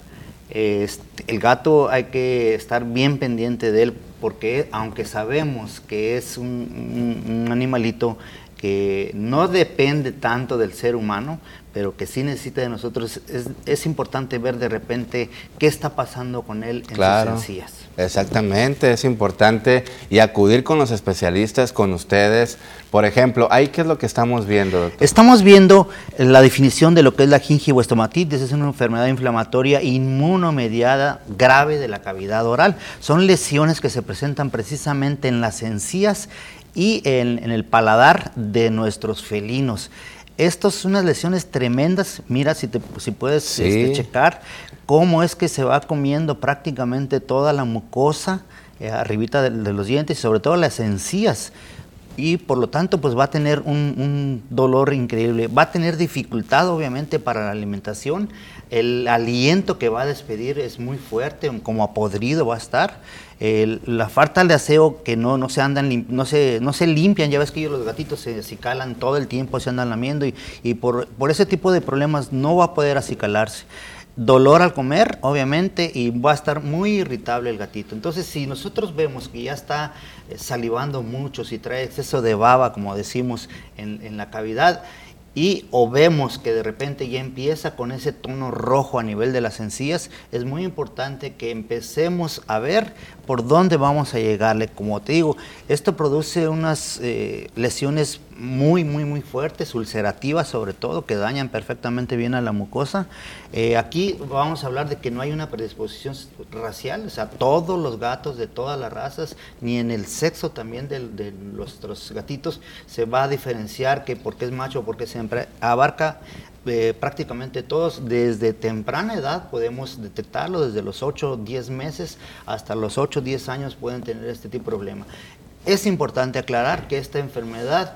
Este, el gato hay que estar bien pendiente de él porque aunque sabemos que es un, animalito que no depende tanto del ser humano, pero que sí necesita de nosotros, es, es importante ver de repente qué está pasando con él en Claro. sus encías. Exactamente, es importante y acudir con los especialistas, con ustedes. Por ejemplo, ahí qué es lo que estamos viendo, doctor? Estamos viendo la definición de lo que es la gingivoestomatitis, es una enfermedad inflamatoria inmunomediada grave de la cavidad oral. Son lesiones que se presentan precisamente en las encías y en, en el paladar de nuestros felinos. Estas son unas lesiones tremendas. Mira si, te, si puedes Sí. este, checar cómo es que se va comiendo prácticamente toda la mucosa eh, arribita de, de los dientes y sobre todo las encías y por lo tanto pues va a tener un, un dolor increíble, va a tener dificultad obviamente para la alimentación, el aliento que va a despedir es muy fuerte, como apodrido va a estar, la falta de aseo que no, no se andan, no se, no se limpian, ya ves que los gatitos se acicalan todo el tiempo, se andan lamiendo y, y por, por ese tipo de problemas no va a poder acicalarse dolor al comer, obviamente, y va a estar muy irritable el gatito. Entonces, si nosotros vemos que ya está eh, salivando mucho, si trae exceso de baba, como decimos, en, en la cavidad, y o vemos que de repente ya empieza con ese tono rojo a nivel de las encías, es muy importante que empecemos a ver por dónde vamos a llegarle. Como te digo, esto produce unas eh, lesiones muy, muy, muy fuertes, ulcerativas sobre todo, que dañan perfectamente bien a la mucosa. Eh, aquí vamos a hablar de que no hay una predisposición racial, o sea, todos los gatos de todas las razas, ni en el sexo también del- de, nuestros gatitos, se va a diferenciar que porque es macho o porque es abarca eh, prácticamente todos, desde temprana edad podemos detectarlo, desde los 8 o 10 meses hasta los 8 o 10 años pueden tener este tipo de problema. Es importante aclarar que esta enfermedad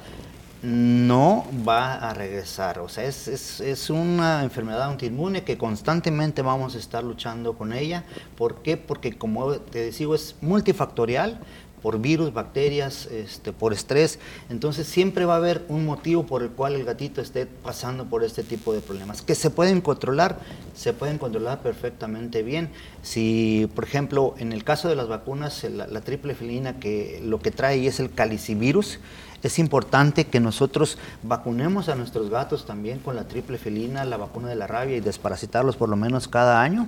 no va a regresar, o sea, es, es- es una enfermedad autoinmune que constantemente vamos a estar luchando con ella. ¿Por qué? Porque como te digo, es multifactorial por virus, bacterias, este, por estrés. Entonces siempre va a haber un motivo por el cual el gatito esté pasando por este tipo de problemas. Que se pueden controlar, se pueden controlar perfectamente bien. Si, por ejemplo, en el caso de las vacunas, la, la triple felina que lo que trae es el calicivirus, es importante que nosotros vacunemos a nuestros gatos también con la triple felina, la vacuna de la rabia y desparasitarlos por lo menos cada año.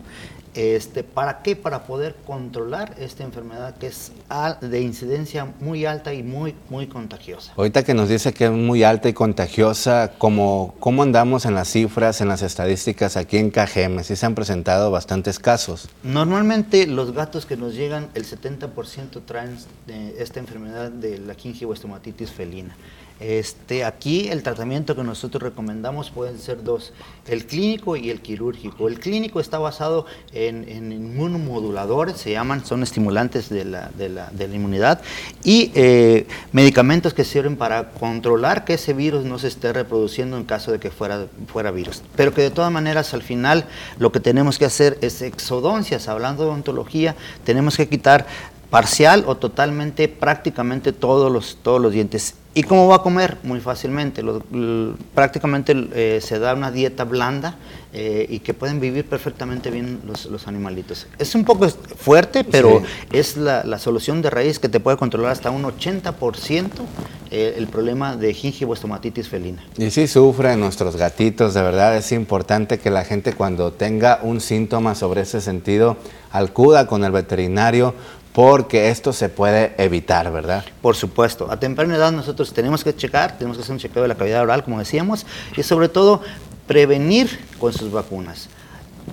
Este, ¿Para qué? Para poder controlar esta enfermedad que es de incidencia muy alta y muy, muy contagiosa. Ahorita que nos dice que es muy alta y contagiosa, ¿cómo, cómo andamos en las cifras, en las estadísticas aquí en Cajeme? Sí se han presentado bastantes casos. Normalmente los gatos que nos llegan, el 70% traen eh, esta enfermedad de la gingivoestomatitis felina. Este, aquí el tratamiento que nosotros recomendamos pueden ser dos, el clínico y el quirúrgico. El clínico está basado en, inmunomoduladores, se llaman, son estimulantes de la, de la- de la inmunidad, y eh, medicamentos que sirven para controlar que ese virus no se esté reproduciendo en caso de que fuera, fuera virus. Pero que de todas maneras al final lo que tenemos que hacer es exodoncias, hablando de ontología, tenemos que quitar parcial o totalmente, prácticamente todos los, todos los dientes. ¿Y cómo va a comer? Muy fácilmente. Lo- prácticamente eh, se da una dieta blanda eh, y que pueden vivir perfectamente bien los, los animalitos. Es un poco fuerte, pero es la, la solución de raíz que te puede controlar hasta un 80% eh, el problema de gingivoestomatitis felina. Y sí sufren nuestros gatitos, de verdad es importante que la gente cuando tenga un síntoma sobre ese sentido acuda con el veterinario porque esto se puede evitar, ¿verdad? Por supuesto, a temprana edad nosotros tenemos que checar, tenemos que hacer un chequeo de la cavidad oral, como decíamos, y sobre todo prevenir con sus vacunas.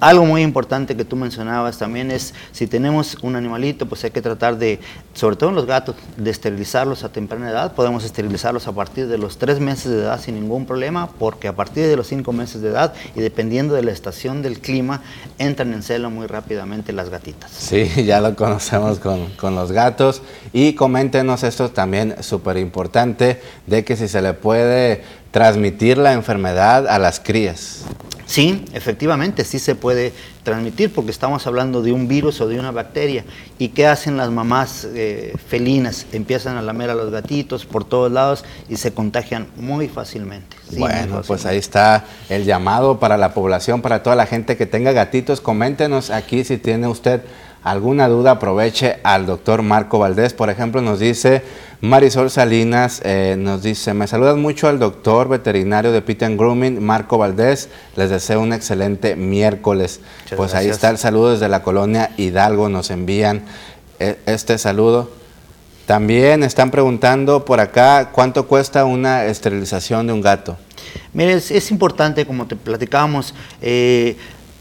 Algo muy importante que tú mencionabas también es, si tenemos un animalito, pues hay que tratar de, sobre todo en los gatos, de esterilizarlos a temprana edad. Podemos esterilizarlos a partir de los tres meses de edad sin ningún problema, porque a partir de los cinco meses de edad y dependiendo de la estación del clima, entran en celo muy rápidamente las gatitas. Sí, ya lo conocemos con, con los gatos. Y coméntenos esto también súper importante, de que si se le puede transmitir la enfermedad a las crías. Sí, efectivamente, sí se puede transmitir porque estamos hablando de un virus o de una bacteria. ¿Y qué hacen las mamás eh, felinas? Empiezan a lamer a los gatitos por todos lados y se contagian muy fácilmente. Sí, muy bueno, fácilmente. pues ahí está el llamado para la población, para toda la gente que tenga gatitos. Coméntenos aquí si tiene usted alguna duda, aproveche al doctor Marco Valdés. Por ejemplo, nos dice Marisol Salinas, eh, nos dice, me saludan mucho al doctor veterinario de Pit and Grooming, Marco Valdés. Les deseo un excelente miércoles. Muchas pues ahí está el saludo desde la colonia Hidalgo. Nos envían eh, este saludo. También están preguntando por acá cuánto cuesta una esterilización de un gato. Mire, es, es importante, como te platicábamos, eh,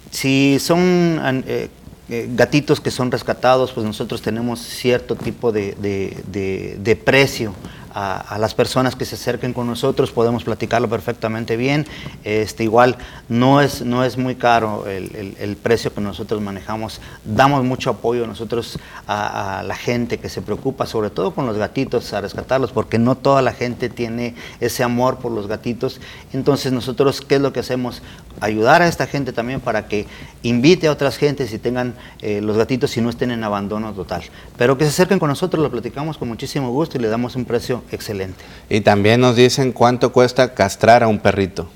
si son eh, eh, gatitos que son rescatados, pues nosotros tenemos cierto tipo de, de- de- de precio. A, las personas que se acerquen con nosotros podemos platicarlo perfectamente bien. Este, igual no es, no es muy caro el, el- precio que nosotros manejamos. Damos mucho apoyo nosotros a, a la gente que se preocupa, sobre todo con los gatitos, a rescatarlos, porque no toda la gente tiene ese amor por los gatitos. Entonces nosotros, ¿qué es lo que hacemos? Ayudar a esta gente también para que invite a otras gentes y tengan eh, los gatitos y no estén en abandono total. Pero que se acerquen con nosotros, lo platicamos con muchísimo gusto y le damos un precio excelente. Y también nos dicen cuánto cuesta castrar a un perrito.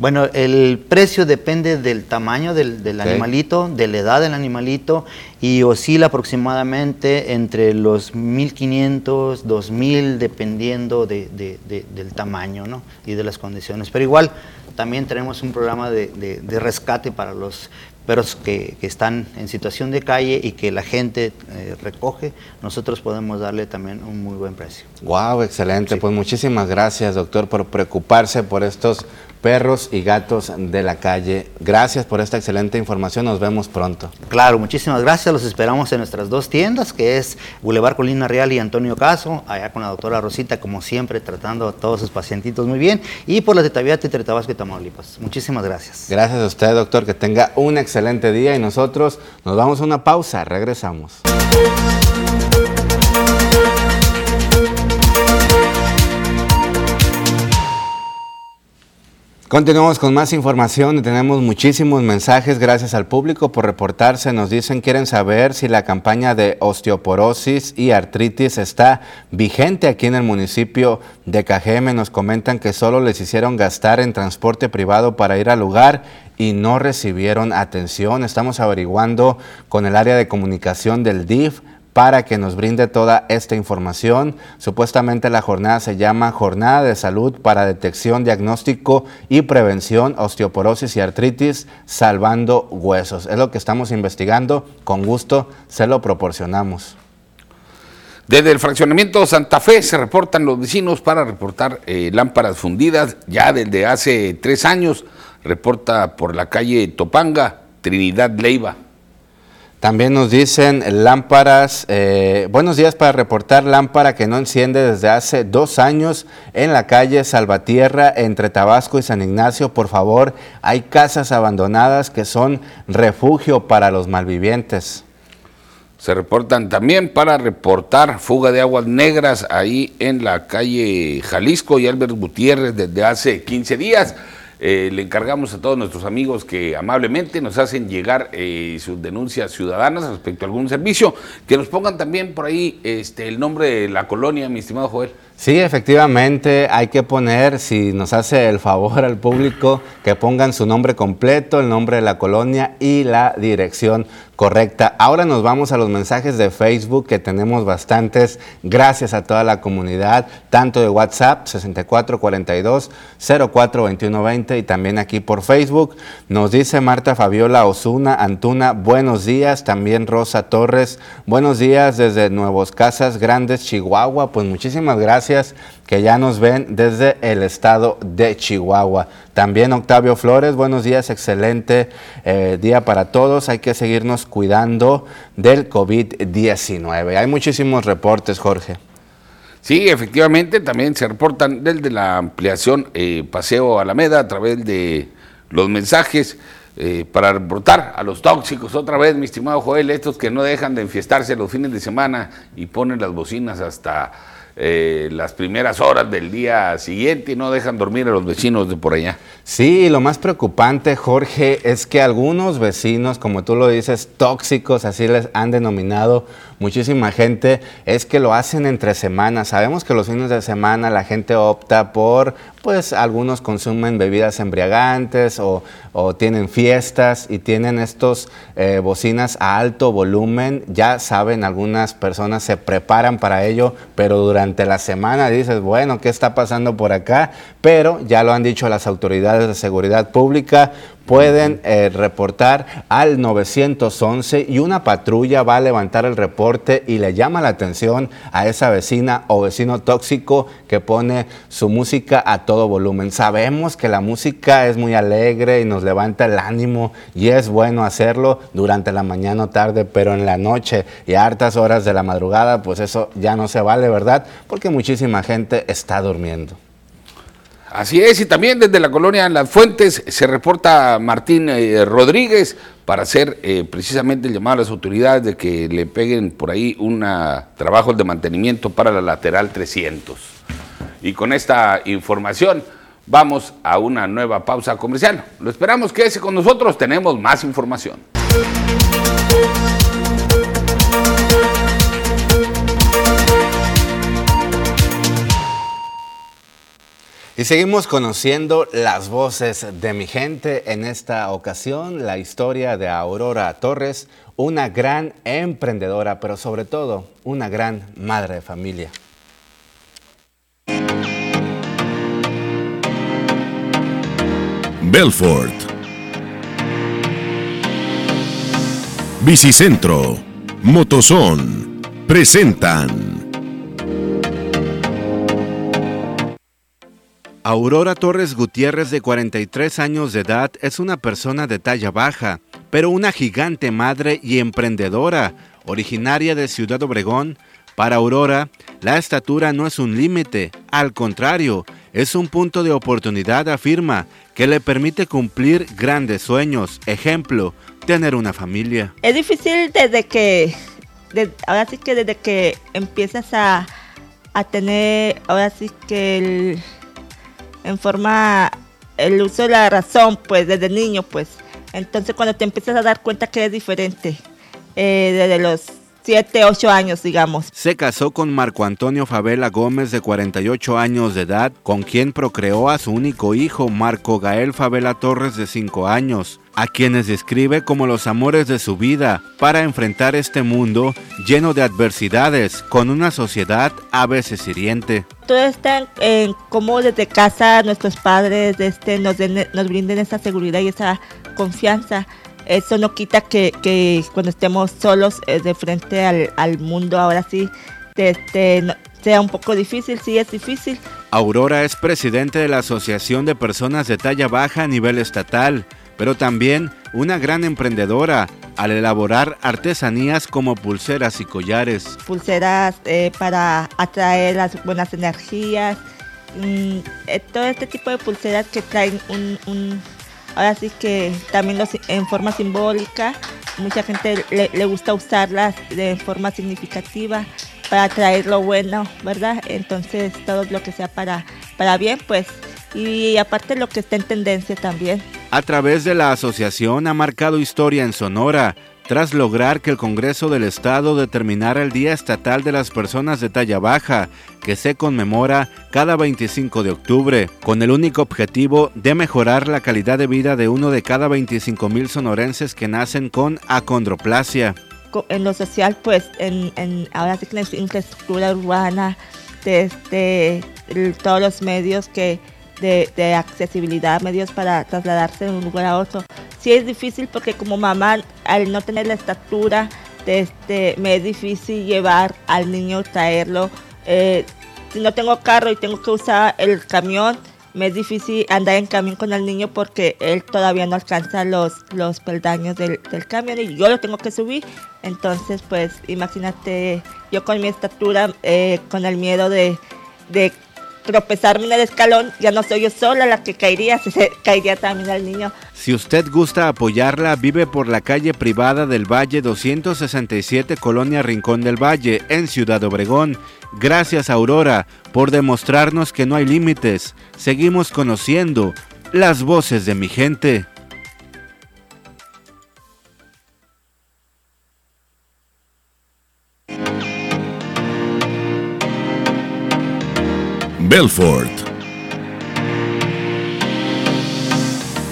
Bueno, el precio depende del tamaño del, animalito, de la edad del animalito y oscila aproximadamente entre los 1500, 2000, dependiendo de- de- de- del tamaño ¿no? y de las condiciones. Pero igual también tenemos un programa de rescate para los perros que, que están en situación de calle y que la gente eh, recoge. Nosotros podemos darle también un muy buen precio. Wow, excelente. Pues muchísimas gracias, doctor, por preocuparse por estos perros y gatos de la calle. Gracias por esta excelente información. Nos vemos pronto. Claro, muchísimas gracias. Los esperamos en nuestras dos tiendas, que es Boulevard Colina Real y Antonio Caso, allá con la doctora Rosita, como siempre, tratando a todos sus pacientitos muy bien, y por las de Tabiate, entre Tabasco y Tamaulipas. Muchísimas gracias. Gracias a usted, doctor. Que tenga un excelente día y nosotros nos damos una pausa. Regresamos. Continuamos con más información tenemos muchísimos mensajes gracias al público por reportarse. Nos dicen quieren saber si la campaña de osteoporosis y artritis está vigente aquí en el municipio de Cajeme. Nos comentan que solo les hicieron gastar en transporte privado para ir al lugar y no recibieron atención. Estamos averiguando con el área de comunicación del DIF para que nos brinde toda esta información. Supuestamente la jornada se llama Jornada de Salud para Detección, Diagnóstico y Prevención, Osteoporosis y Artritis, Salvando Huesos. Es lo que estamos investigando. Con gusto se lo proporcionamos. Desde el fraccionamiento Santa Fe se reportan los vecinos para reportar eh, lámparas fundidas ya desde hace tres años. Reporta por la calle Topanga, Trinidad Leiva. También nos dicen lámparas, eh, buenos días para reportar lámpara que no enciende desde hace dos años en la calle Salvatierra entre Tabasco y San Ignacio. Por favor, hay casas abandonadas que son refugio para los malvivientes. Se reportan también para reportar fuga de aguas negras ahí en la calle Jalisco y Albert Gutiérrez desde hace 15 días. Eh, le encargamos a todos nuestros amigos que amablemente nos hacen llegar eh, sus denuncias ciudadanas respecto a algún servicio, que nos pongan también por ahí este, el nombre de la colonia, mi estimado Joel. Sí, efectivamente, hay que poner, si nos hace el favor al público, que pongan su nombre completo, el nombre de la colonia y la dirección correcta. Ahora nos vamos a los mensajes de Facebook, que tenemos bastantes. Gracias a toda la comunidad, tanto de WhatsApp, 6442-042120, y también aquí por Facebook. Nos dice Marta Fabiola Osuna Antuna, buenos días. También Rosa Torres, buenos días desde Nuevos Casas Grandes, Chihuahua. Pues muchísimas gracias que ya nos ven desde el estado de Chihuahua. También Octavio Flores, buenos días, excelente eh, día para todos. Hay que seguirnos cuidando del COVID-19. Hay muchísimos reportes, Jorge. Sí, efectivamente, también se reportan desde la ampliación eh, Paseo Alameda a través de los mensajes eh, para reportar a los tóxicos otra vez, mi estimado Joel, estos que no dejan de enfiestarse los fines de semana y ponen las bocinas hasta eh, las primeras horas del día siguiente y no dejan dormir a los vecinos de por allá. Sí, lo más preocupante, Jorge, es que algunos vecinos, como tú lo dices, tóxicos, así les han denominado muchísima gente, es que lo hacen entre semanas. Sabemos que los fines de semana la gente opta por pues algunos consumen bebidas embriagantes o, tienen fiestas y tienen estos eh, bocinas a alto volumen. Ya saben, algunas personas se preparan para ello, pero durante la semana dices, bueno, ¿qué está pasando por acá? Pero ya lo han dicho las autoridades de seguridad pública, pueden eh, reportar al 911 y una patrulla va a levantar el reporte y le llama la atención a esa vecina o vecino tóxico que pone su música a todo volumen. Sabemos que la música es muy alegre y nos levanta el ánimo y es bueno hacerlo durante la mañana o tarde, pero en la noche y a hartas horas de la madrugada, pues eso ya no se vale, ¿verdad? Porque muchísima gente está durmiendo. Así es, y también desde la colonia Las Fuentes se reporta Martín eh, Rodríguez para hacer eh, precisamente el llamado a las autoridades de que le peguen por ahí un trabajo de mantenimiento para la lateral 300. Y con esta información vamos a una nueva pausa comercial. Lo esperamos, quédese con nosotros, tenemos más información. Y seguimos conociendo las voces de mi gente. En esta ocasión, la historia de Aurora Torres, una gran emprendedora, pero sobre todo una gran madre de familia. Belfort. Bicicentro. Motozón. Presentan. Aurora Torres Gutiérrez, de 43 años de edad, es una persona de talla baja, pero una gigante madre y emprendedora, originaria de Ciudad Obregón. Para Aurora, la estatura no es un límite, al contrario, es un punto de oportunidad, afirma, que le permite cumplir grandes sueños. Ejemplo, tener una familia. Es difícil desde que, ahora sí que desde que empiezas a, a tener, ahora sí que el en forma el uso de la razón, pues desde niño, pues. Entonces cuando te empiezas a dar cuenta que es diferente, eh, desde los 7, 8 años, digamos. Se casó con Marco Antonio Favela Gómez, de 48 años de edad, con quien procreó a su único hijo, Marco Gael Favela Torres, de 5 años, a quienes describe como los amores de su vida para enfrentar este mundo lleno de adversidades, con una sociedad a veces hiriente. Todo está en, cómo desde casa nuestros padres este, nos, nos brinden esa seguridad y esa confianza eso no quita que, cuando estemos solos eh, de frente al, mundo, ahora sí, este, sea un poco difícil, sí es difícil. Aurora es presidente de la Asociación de Personas de Talla Baja a nivel estatal, pero también una gran emprendedora al elaborar artesanías como pulseras y collares. Pulseras eh, para atraer las buenas energías, mm, eh, todo este tipo de pulseras que traen un Ahora sí que también en forma simbólica, mucha gente le, gusta usarlas de forma significativa para traer lo bueno, ¿verdad? Entonces todo lo que sea para, para bien, pues, y aparte lo que está en tendencia también. A través de la asociación ha marcado historia en Sonora, tras lograr que el Congreso del Estado determinara el Día Estatal de las Personas de Talla Baja, que se conmemora cada 25 de octubre, con el único objetivo de mejorar la calidad de vida de uno de cada 25 mil sonorenses que nacen con acondroplasia. En lo social, pues, en, ahora sí que la infraestructura urbana, desde todos los medios que de, de accesibilidad, medios para trasladarse de un lugar a otro, sí es difícil porque como mamá, al no tener la estatura, este, me es difícil llevar al niño, traerlo. Eh, si no tengo carro y tengo que usar el camión, me es difícil andar en camión con el niño porque él todavía no alcanza los, los peldaños del, del camión y yo lo tengo que subir. Entonces, pues imagínate, yo con mi estatura, eh, con el miedo de, de tropezarme en el escalón, ya no soy yo sola la que caería, se caería también el niño. Si usted gusta apoyarla, vive por la calle privada del Valle 267, Colonia Rincón del Valle, en Ciudad Obregón. Gracias Aurora por demostrarnos que no hay límites. Seguimos conociendo las voces de mi gente. Belfort.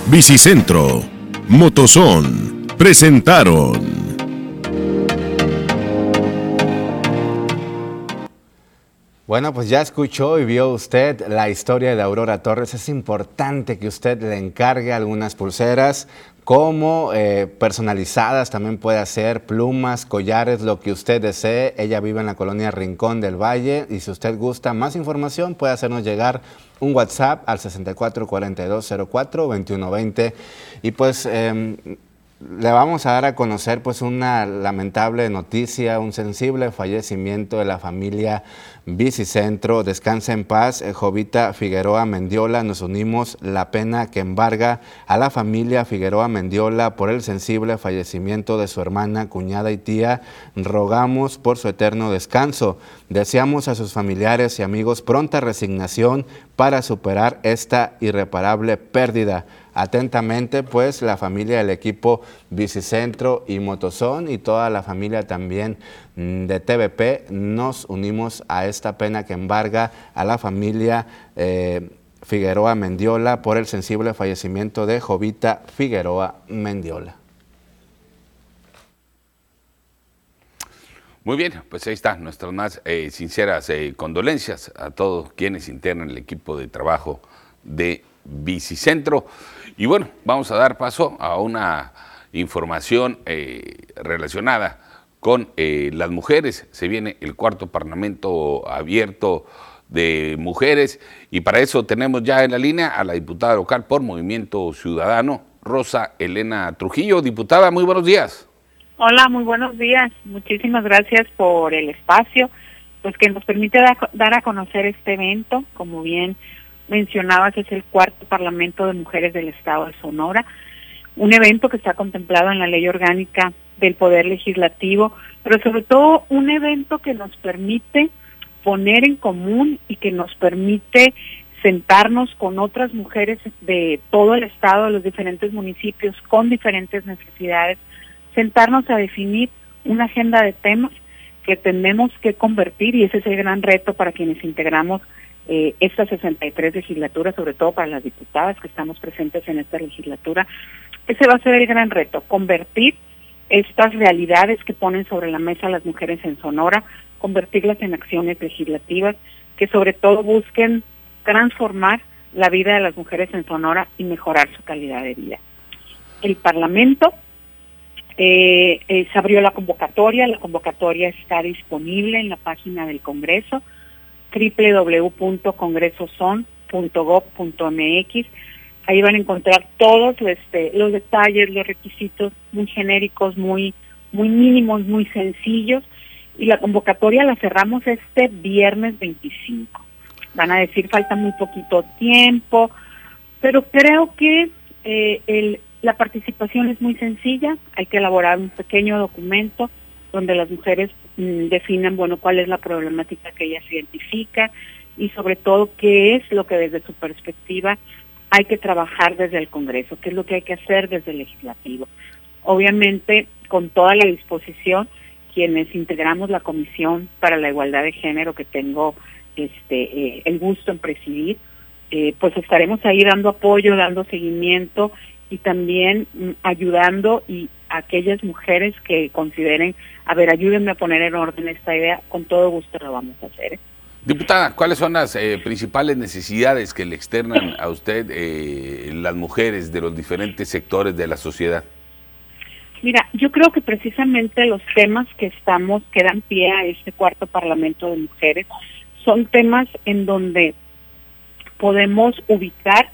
Bicicentro, Motozón, presentaron. Bueno, pues ya escuchó y vio usted la historia de Aurora Torres. Es importante que usted le encargue algunas pulseras como eh, personalizadas, también puede hacer plumas, collares, lo que usted desee. Ella vive en la colonia Rincón del Valle y si usted gusta más información puede hacernos llegar un WhatsApp al 6442042120 y pues em, le vamos a dar a conocer pues una lamentable noticia, un sensible fallecimiento de la familia Bicicentro. Descansa en paz, eh, Jovita Figueroa Mendiola. Nos unimos la pena que embarga a la familia Figueroa Mendiola por el sensible fallecimiento de su hermana, cuñada y tía. Rogamos por su eterno descanso. Deseamos a sus familiares y amigos pronta resignación para superar esta irreparable pérdida. Atentamente, pues, la familia del equipo Bicicentro y Motozón y toda la familia también mm, de TVP nos unimos a esta pena que embarga a la familia eh, Figueroa Mendiola por el sensible fallecimiento de Jovita Figueroa Mendiola. Muy bien, pues ahí está, nuestras más eh, sinceras eh, condolencias a todos quienes integran el equipo de trabajo de Bicicentro. Y bueno, vamos a dar paso a una información eh, relacionada con eh, las mujeres. Se viene el cuarto Parlamento abierto de mujeres y para eso tenemos ya en la línea a la diputada local por Movimiento Ciudadano, Rosa Elena Trujillo. Diputada, muy buenos días. Hola, muy buenos días. Muchísimas gracias por el espacio, pues que nos permite dar a conocer este evento, como bien mencionaba que es el cuarto Parlamento de Mujeres del Estado de Sonora, un evento que está contemplado en la ley orgánica del Poder Legislativo, pero sobre todo un evento que nos permite poner en común y que nos permite sentarnos con otras mujeres de todo el estado, de los diferentes municipios, con diferentes necesidades, sentarnos a definir una agenda de temas que tenemos que convertir, y ese es el gran reto para quienes integramos eh, esta 63 legislatura, sobre todo para las diputadas que estamos presentes en esta legislatura, ese va a ser el gran reto, convertir estas realidades que ponen sobre la mesa las mujeres en Sonora, convertirlas en acciones legislativas que sobre todo busquen transformar la vida de las mujeres en Sonora y mejorar su calidad de vida. El Parlamento eh, eh, se abrió la convocatoria, la convocatoria está disponible en la página del Congreso www.congresoson.gov.mx. Ahí van a encontrar todos este, los detalles, los requisitos muy genéricos, muy, muy mínimos, muy sencillos. Y la convocatoria la cerramos este viernes 25. Van a decir falta muy poquito tiempo, pero creo que eh, el, la participación es muy sencilla. Hay que elaborar un pequeño documento donde las mujeres definan, bueno, cuál es la problemática que ellas identifican y sobre todo qué es lo que desde su perspectiva hay que trabajar desde el Congreso, qué es lo que hay que hacer desde el Legislativo. Obviamente, con toda la disposición, quienes integramos la Comisión para la Igualdad de Género que tengo este eh, el gusto en presidir, eh, pues estaremos ahí dando apoyo, dando seguimiento y también mm, ayudando y a aquellas mujeres que consideren a ver, ayúdenme a poner en orden esta idea, con todo gusto lo vamos a hacer. ¿eh? Diputada, ¿cuáles son las eh, principales necesidades que le externan a usted eh, las mujeres de los diferentes sectores de la sociedad? Mira, yo creo que precisamente los temas que estamos, que dan pie a este cuarto Parlamento de Mujeres, son temas en donde podemos ubicar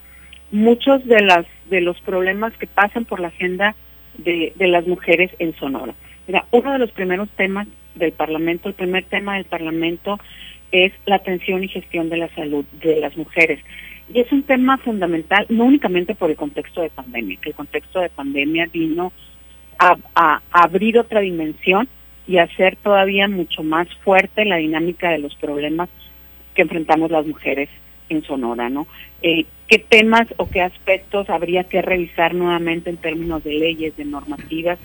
muchos de las de los problemas que pasan por la agenda de, de las mujeres en Sonora. Mira, uno de los primeros temas del Parlamento, el primer tema del Parlamento es la atención y gestión de la salud de las mujeres. Y es un tema fundamental, no únicamente por el contexto de pandemia, que el contexto de pandemia vino a, abrir otra dimensión y hacer todavía mucho más fuerte la dinámica de los problemas que enfrentamos las mujeres en Sonora, ¿no? Eh, ¿Qué temas o qué aspectos habría que revisar nuevamente en términos de leyes, de normativas?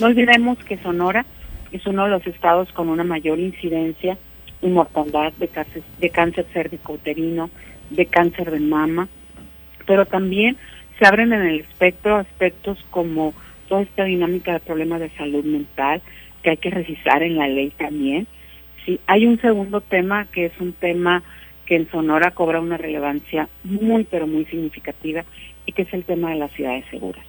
No olvidemos que Sonora es uno de los estados con una mayor incidencia y mortandad de cáncer, de cáncer cervicouterino, de cáncer de mama, pero también se abren en el espectro aspectos como toda esta dinámica de problemas de salud mental que hay que revisar en la ley también. Sí, hay un segundo tema que es un tema que en Sonora cobra una relevancia muy pero muy significativa y que es el tema de las ciudades seguras.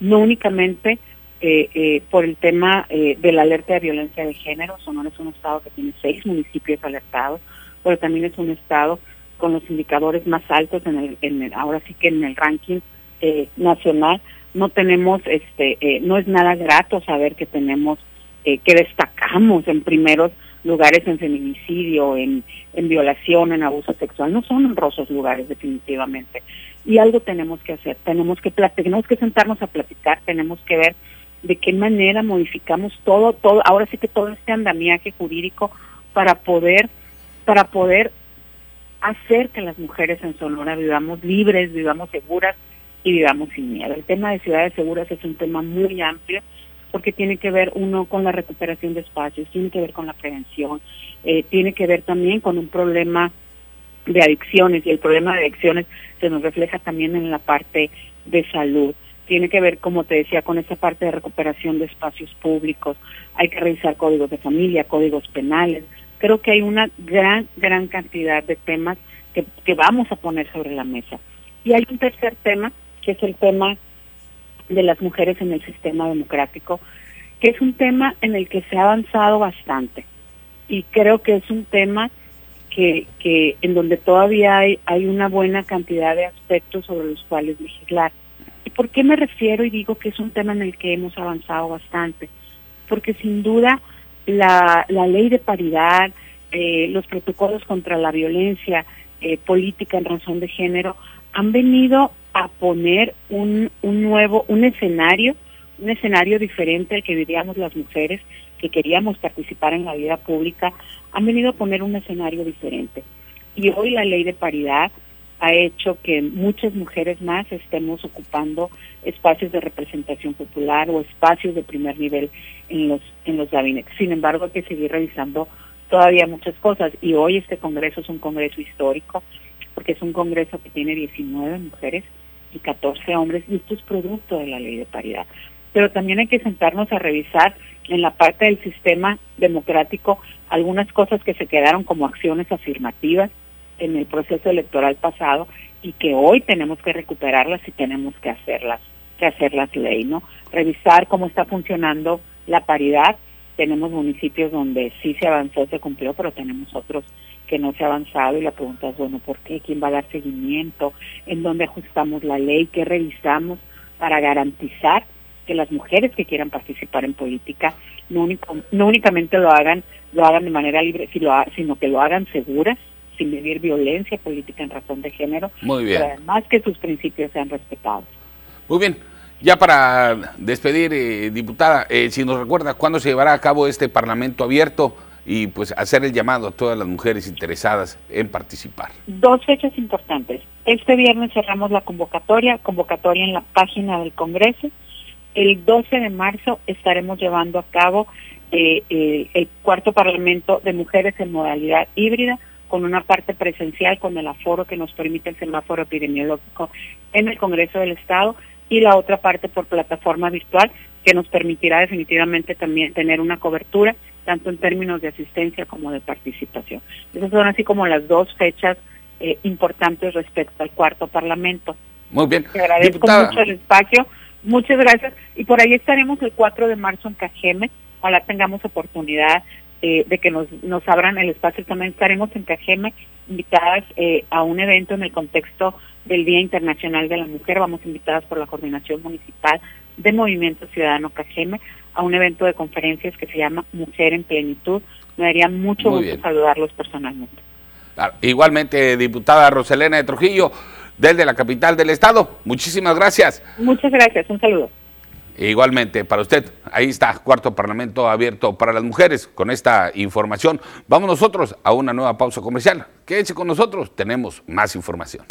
No únicamente eh, eh, por el tema eh, de la alerta de violencia de género, Sonora es un estado que tiene seis municipios alertados, pero también es un estado con los indicadores más altos en el, en el ahora sí que en el ranking eh, nacional no tenemos este eh, no es nada grato saber que tenemos eh, que destacamos en primeros lugares en feminicidio, en, violación, en abuso sexual. No son honrosos lugares definitivamente. Y algo tenemos que hacer, tenemos que tenemos que sentarnos a platicar, tenemos que ver de qué manera modificamos todo, todo, ahora sí que todo este andamiaje jurídico para poder, para poder hacer que las mujeres en Sonora vivamos libres, vivamos seguras y vivamos sin miedo. El tema de ciudades seguras es un tema muy amplio porque tiene que ver uno con la recuperación de espacios, tiene que ver con la prevención, eh, tiene que ver también con un problema de adicciones y el problema de adicciones se nos refleja también en la parte de salud. Tiene que ver, como te decía, con esa parte de recuperación de espacios públicos. Hay que revisar códigos de familia, códigos penales. Creo que hay una gran, gran cantidad de temas que, que vamos a poner sobre la mesa. Y hay un tercer tema, que es el tema de las mujeres en el sistema democrático, que es un tema en el que se ha avanzado bastante y creo que es un tema que, que en donde todavía hay, hay una buena cantidad de aspectos sobre los cuales legislar. ¿Y por qué me refiero y digo que es un tema en el que hemos avanzado bastante? Porque sin duda la, ley de paridad, eh, los protocolos contra la violencia eh, política en razón de género han venido a poner un, un nuevo, un escenario, un escenario diferente al que vivíamos las mujeres que queríamos participar en la vida pública, han venido a poner un escenario diferente. Y hoy la ley de paridad ha hecho que muchas mujeres más estemos ocupando espacios de representación popular o espacios de primer nivel en los en los gabinetes. Sin embargo, hay que seguir revisando todavía muchas cosas y hoy este congreso es un congreso histórico porque es un congreso que tiene 19 mujeres y 14 hombres, y esto es producto de la ley de paridad. Pero también hay que sentarnos a revisar en la parte del sistema democrático algunas cosas que se quedaron como acciones afirmativas en el proceso electoral pasado y que hoy tenemos que recuperarlas y tenemos que hacerlas, que hacerlas ley, ¿no? Revisar cómo está funcionando la paridad. Tenemos municipios donde sí se avanzó, se cumplió, pero tenemos otros que no se ha avanzado y la pregunta es, bueno, ¿por qué? ¿Quién va a dar seguimiento? ¿En dónde ajustamos la ley? ¿Qué revisamos para garantizar que las mujeres que quieran participar en política no, único, no únicamente lo hagan lo hagan de manera libre, sino que lo hagan seguras, sin vivir violencia política en razón de género, Muy bien. pero además que sus principios sean respetados. Muy bien. Ya para despedir, eh, diputada, eh, si nos recuerda cuándo se llevará a cabo este Parlamento abierto y pues hacer el llamado a todas las mujeres interesadas en participar. Dos fechas importantes. Este viernes cerramos la convocatoria, convocatoria en la página del Congreso. El 12 de marzo estaremos llevando a cabo eh, eh, el cuarto Parlamento de Mujeres en modalidad híbrida, con una parte presencial con el aforo que nos permite el semáforo epidemiológico en el Congreso del Estado y la otra parte por plataforma virtual que nos permitirá definitivamente también tener una cobertura tanto en términos de asistencia como de participación. Esas son así como las dos fechas eh, importantes respecto al cuarto Parlamento. Muy bien. Te agradezco Diputada. mucho el espacio. Muchas gracias. Y por ahí estaremos el 4 de marzo en Cajeme. Ojalá tengamos oportunidad eh, de que nos, nos abran el espacio. También estaremos en Cajeme invitadas eh, a un evento en el contexto del Día Internacional de la Mujer. Vamos invitadas por la Coordinación Municipal de Movimiento Ciudadano Cajeme a un evento de conferencias que se llama Mujer en Plenitud. Me daría mucho gusto saludarlos personalmente. Igualmente, diputada Roselena de Trujillo, desde la capital del estado. Muchísimas gracias. Muchas gracias. Un saludo. Igualmente, para usted, ahí está, cuarto Parlamento abierto para las mujeres. Con esta información, vamos nosotros a una nueva pausa comercial. Quédense con nosotros, tenemos más información.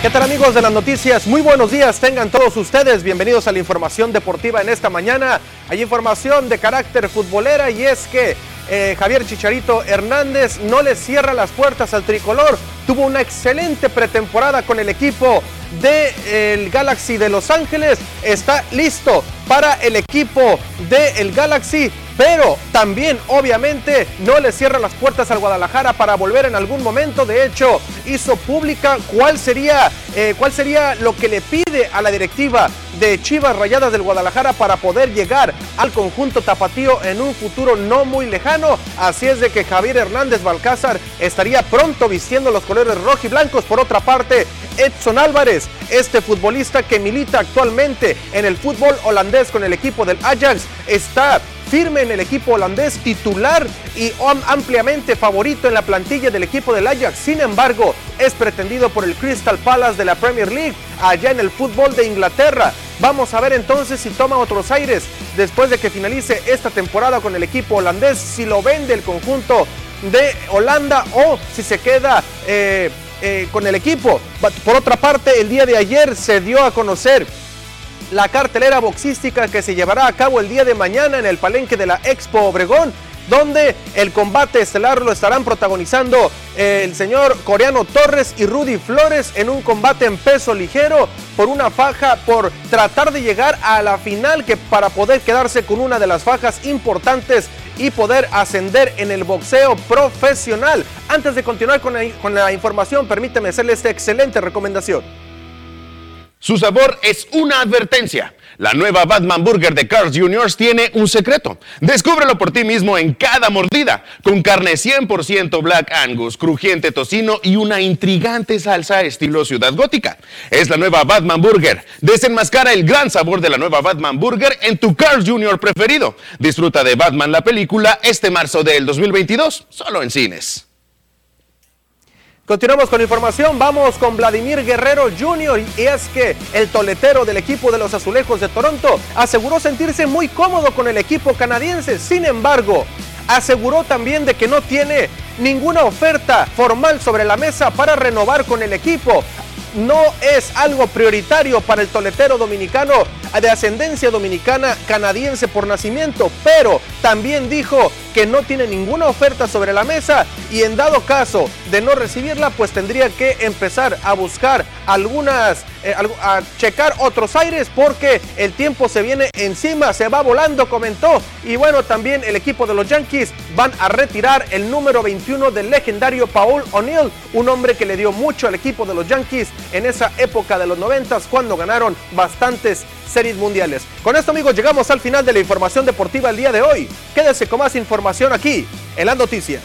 ¿Qué tal amigos de las noticias? Muy buenos días, tengan todos ustedes bienvenidos a la información deportiva en esta mañana. Hay información de carácter futbolera y es que eh, Javier Chicharito Hernández no le cierra las puertas al tricolor. Tuvo una excelente pretemporada con el equipo del Galaxy de Los Ángeles. Está listo para el equipo del Galaxy pero también obviamente no le cierra las puertas al Guadalajara para volver en algún momento. De hecho, hizo pública cuál sería, eh, cuál sería lo que le pide a la directiva de Chivas Rayadas del Guadalajara para poder llegar al conjunto tapatío en un futuro no muy lejano. Así es de que Javier Hernández Balcázar estaría pronto vistiendo los colores rojo y blancos. Por otra parte, Edson Álvarez, este futbolista que milita actualmente en el fútbol holandés con el equipo del Ajax, está firme en el equipo holandés, titular y ampliamente favorito en la plantilla del equipo del Ajax. Sin embargo, es pretendido por el Crystal Palace de la Premier League allá en el fútbol de Inglaterra. Vamos a ver entonces si toma otros aires después de que finalice esta temporada con el equipo holandés, si lo vende el conjunto de Holanda o si se queda eh, eh, con el equipo. Por otra parte, el día de ayer se dio a conocer la cartelera boxística que se llevará a cabo el día de mañana en el palenque de la Expo Obregón donde el combate estelar lo estarán protagonizando eh, el señor coreano Torres y Rudy Flores en un combate en peso ligero por una faja, por tratar de llegar a la final que para poder quedarse con una de las fajas importantes y poder ascender en el boxeo profesional. Antes de continuar con la, con la información, permíteme hacerle esta excelente recomendación. Su sabor es una advertencia. La nueva Batman Burger de Carl's Jr. tiene un secreto. Descúbrelo por ti mismo en cada mordida, con carne 100% Black Angus, crujiente tocino y una intrigante salsa estilo ciudad gótica. Es la nueva Batman Burger. Desenmascara el gran sabor de la nueva Batman Burger en tu Carl's Jr. preferido. Disfruta de Batman la película este marzo del 2022, solo en cines. Continuamos con información, vamos con Vladimir Guerrero Jr. y es que el toletero del equipo de los Azulejos de Toronto aseguró sentirse muy cómodo con el equipo canadiense, sin embargo, aseguró también de que no tiene ninguna oferta formal sobre la mesa para renovar con el equipo. No es algo prioritario para el toletero dominicano de ascendencia dominicana canadiense por nacimiento, pero también dijo que no tiene ninguna oferta sobre la mesa y en dado caso de no recibirla, pues tendría que empezar a buscar algunas, eh, a checar otros aires porque el tiempo se viene encima, se va volando, comentó. Y bueno, también el equipo de los Yankees van a retirar el número 21 del legendario Paul O'Neill, un hombre que le dio mucho al equipo de los Yankees en esa época de los 90 cuando ganaron bastantes series mundiales. Con esto amigos llegamos al final de la información deportiva el día de hoy. Quédese con más información aquí en las noticias.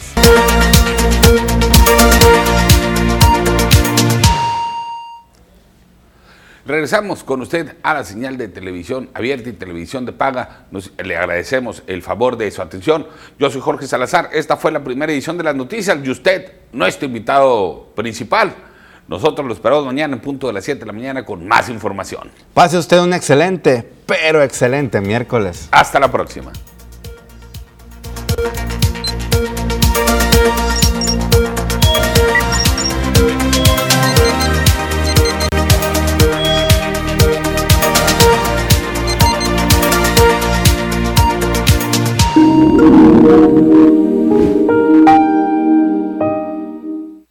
Regresamos con usted a la señal de televisión abierta y televisión de paga. le agradecemos el favor de su atención. Yo soy Jorge Salazar. Esta fue la primera edición de las noticias y usted, nuestro invitado principal. Nosotros lo esperamos mañana en punto de las 7 de la mañana con más información. Pase usted un excelente, pero excelente miércoles. Hasta la próxima.